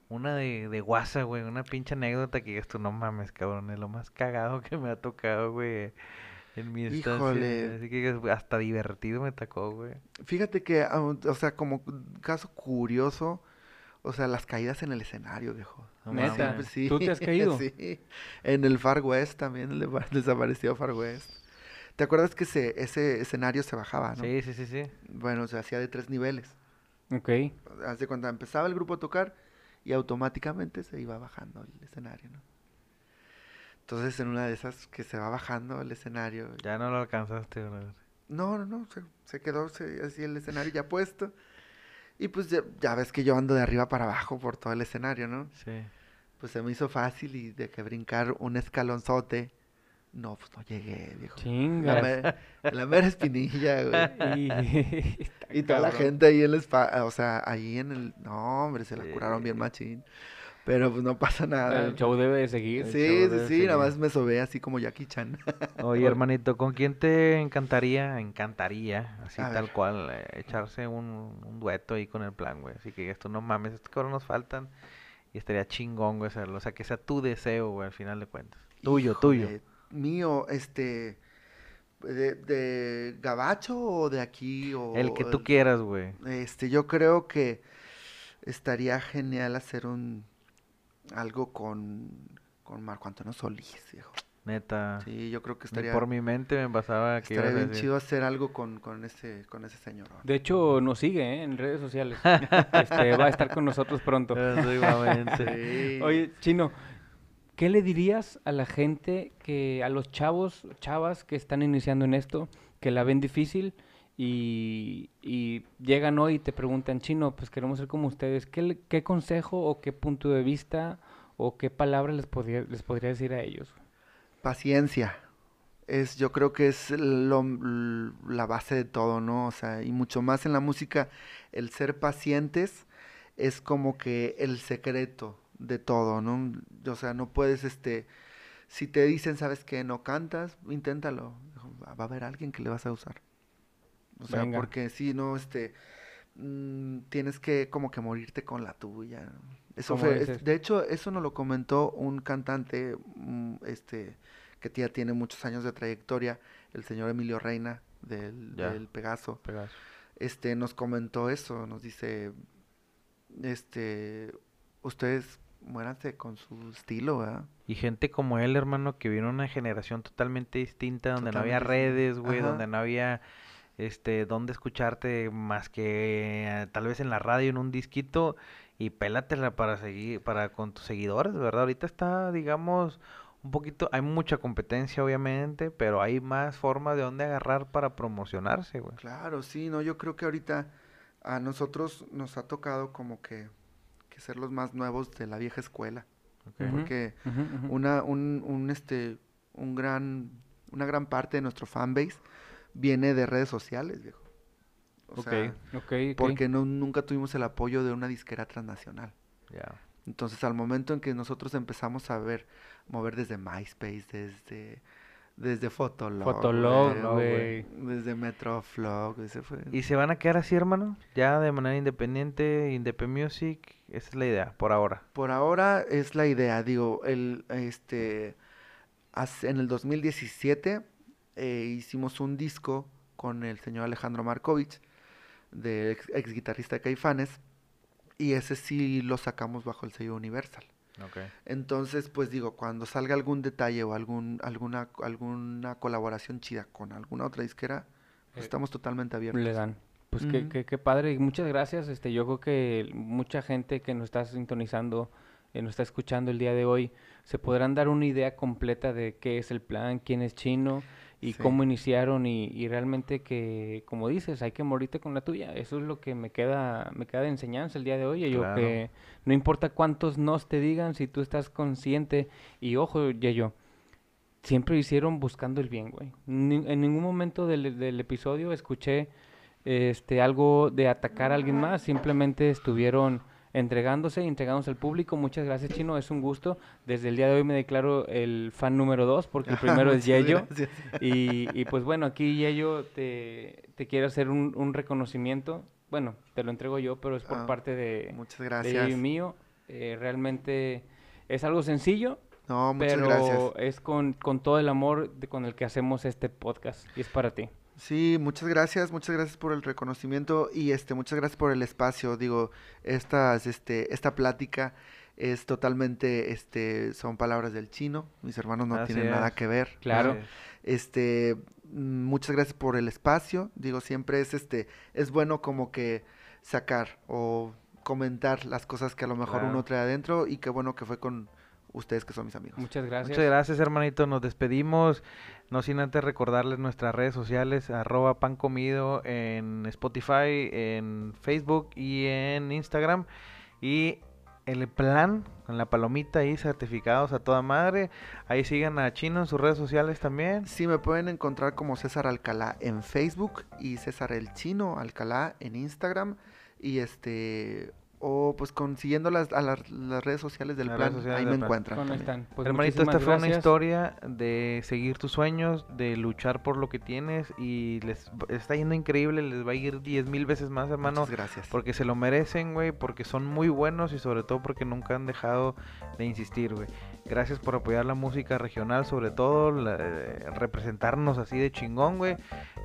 una de, de guasa, güey, una pinche anécdota que digas tú, no mames, cabrón, es lo más cagado que me ha tocado, güey, en mi estancia. Híjole. Así que hasta divertido me tocó, güey. Fíjate que, o sea, como caso curioso, o sea, las caídas en el escenario, viejo. No Neta. sí. ¿Tú te has caído? sí. En el Far West también, el de- desaparecido Far West. ¿Te acuerdas que ese, ese escenario se bajaba, no? Sí, sí, sí, sí. Bueno, se hacía de tres niveles. Ok. Hace cuando empezaba el grupo a tocar y automáticamente se iba bajando el escenario, ¿no? Entonces, en una de esas que se va bajando el escenario, Ya no lo alcanzaste, brother. No, no, no, se, se quedó se- así el escenario ya puesto. Y pues ya, ya ves que yo ando de arriba para abajo por todo el escenario, ¿no? Sí. Pues se me hizo fácil y de que brincar un escalonzote. No, pues no llegué, viejo. La, Chinga. me- la mera espinilla, güey. Y, Y toda la cabrón. gente ahí en el spa, o sea, ahí en el... No, hombre, se la curaron bien Sí. machín. Pero pues no pasa nada. El show debe de seguir. Sí, sí, sí, nada más me sobé así como Jackie Chan. Oye, hermanito, ¿con quién te encantaría, encantaría, así A tal ver. cual, eh, echarse un, un dueto ahí con el plan, güey? Así que esto no mames, estos cabrones nos faltan y estaría chingón, güey, hacerlo. O sea, que sea tu deseo, güey, al final de cuentas. Tuyo, tuyo. Mío, este... De, de gabacho o de aquí o El que tú quieras, güey. Este, yo creo que estaría genial hacer un algo con con Marco Antonio Solís, viejo. Neta. Sí, yo creo que Ni estaría por mi mente me pasaba que estaría bien decir. chido hacer algo con, con ese con ese señor. De hecho, nos sigue ¿eh? en redes sociales. Este, va a estar con nosotros pronto. Eso igualmente. Sí. Oye, Chino, ¿qué le dirías a la gente que, a los chavos, chavas que están iniciando en esto, que la ven difícil y, llegan hoy y te preguntan, Chino, pues queremos ser como ustedes, ¿qué, consejo o qué punto de vista o qué palabra les podría, les podría decir a ellos? Paciencia. Es, yo creo que es la base de todo, ¿no? O sea, y mucho más en la música, el ser pacientes es como que el secreto de todo, ¿no? O sea, no puedes, este, si te dicen, ¿sabes qué? No cantas, inténtalo. Va a haber alguien que le vas a usar. O sea, Venga. porque si no, este, mm, tienes que como que morirte con la tuya. Eso fue, es- de hecho, eso nos lo comentó un cantante, mm, este, que ya tiene muchos años de trayectoria, el señor Emilio Reina del, del Pegaso. Pegaso. Este, nos comentó eso, nos dice, este, ustedes muéranse con su estilo, ¿verdad? Y gente como él, hermano, que vino una generación totalmente distinta, donde no había redes, güey, donde no había, este, dónde escucharte más que eh, tal vez en la radio, en un disquito, y pélatela para seguir, para con tus seguidores, ¿verdad? Ahorita está, digamos, un poquito, hay mucha competencia, obviamente, pero hay más formas de dónde agarrar para promocionarse, güey. Claro, sí, no, yo creo que ahorita a nosotros nos ha tocado como que, que ser los más nuevos de la vieja escuela, porque una, un, un, este, un gran, una gran parte de nuestro fanbase viene de redes sociales, viejo. O Ok. sea, Ok, ok. porque no, nunca tuvimos el apoyo de una disquera transnacional. Ya. Entonces, al momento en que nosotros empezamos a ver, mover desde MySpace, desde, desde Fotolog, Fotolog, güey, güey. desde Metroflog, ese fue... ¿Y se van a quedar así, hermano? Ya de manera independiente, Indep Music, esa es la idea, por ahora. Por ahora es la idea, digo, el, este, hace- en el 2017 eh, hicimos un disco con el señor Alejandro Markovich, de ex, ex guitarrista de Caifanes, y ese sí lo sacamos bajo el sello Universal. Ok. Entonces, pues digo, cuando salga algún detalle o algún, alguna, alguna colaboración chida con alguna otra disquera, pues Eh, estamos totalmente abiertos. Le dan. Pues qué, Ujú. qué, qué padre. y Muchas gracias. Este, yo creo que mucha gente que nos está sintonizando, eh, nos está escuchando el día de hoy, se podrán dar una idea completa de qué es el plan, quién es Chino y Sí. cómo iniciaron y, y realmente que, como dices, hay que morirte con la tuya. Eso es lo que me queda, me queda de enseñanza el día de hoy. Yo Claro. que no importa cuántos nos te digan, si tú estás consciente y ojo, yo siempre hicieron buscando el bien, güey. Ni- en ningún momento del, del episodio escuché este algo de atacar a alguien más, simplemente estuvieron entregándose y entregándose al público. Muchas gracias, Chino, es un gusto. Desde el día de hoy me declaro el fan número dos, porque el primero es gracias. Y, y pues bueno, aquí Yeyo te, te quiere hacer un, un reconocimiento. Bueno, te lo entrego yo, pero es por Ah, parte de, Muchas gracias. Y mío. Eh, realmente es algo sencillo, No, muchas pero gracias. es con, con todo el amor de- con el que hacemos este podcast y es para ti. Sí, muchas gracias, muchas gracias por el reconocimiento y este, muchas gracias por el espacio. Digo, estas, este, esta plática es totalmente, este, son palabras del chino. Mis hermanos no Así tienen nada que ver. Claro. Este, mm, muchas gracias por el espacio. Digo, siempre es, este, es bueno como que sacar o comentar las cosas que a lo mejor Claro. uno trae adentro y qué bueno que fue con ustedes que son mis amigos. Muchas gracias. Muchas gracias, hermanito. Nos despedimos. No sin antes recordarles nuestras redes sociales, arroba pan comido en Spotify, en Facebook y en Instagram. Y el plan con la palomita ahí, certificados a toda madre. Ahí sigan a Chino en sus redes sociales también. Sí, me pueden encontrar como César Alcalá en Facebook y César el Chino Alcalá en Instagram y este o pues consiguiendo las a las, las redes sociales del Las plan, sociales ahí del me plan. encuentran. Pues Hermanito, esta fue una historia de seguir tus sueños, de luchar por lo que tienes y les está yendo increíble, les va a ir diez mil veces más, hermano. Muchas gracias. Porque se lo merecen, güey, porque son muy buenos y sobre todo porque nunca han dejado de insistir, güey. Gracias por apoyar la música regional, sobre todo, la- eh, representarnos así de chingón, güey.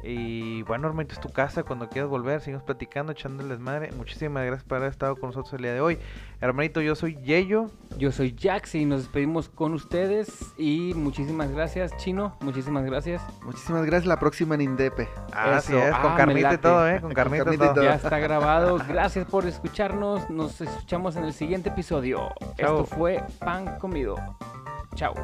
Y bueno, hermanito, es tu casa, cuando quieras volver, seguimos platicando, echándoles madre. Muchísimas gracias por haber estado con nosotros el día de hoy. Hermanito, yo soy Yeyo. Yo soy Jax y nos despedimos con ustedes y muchísimas gracias, Chino, muchísimas gracias. Muchísimas gracias. La próxima en Indepe. Así Eso, es, ah, con carnita y todo, ¿eh? Con Con carnita, y carnita y todo. todo. Ya está grabado. Gracias por escucharnos. Nos escuchamos en el siguiente episodio. Chao. Esto fue Pan Comido. Chao.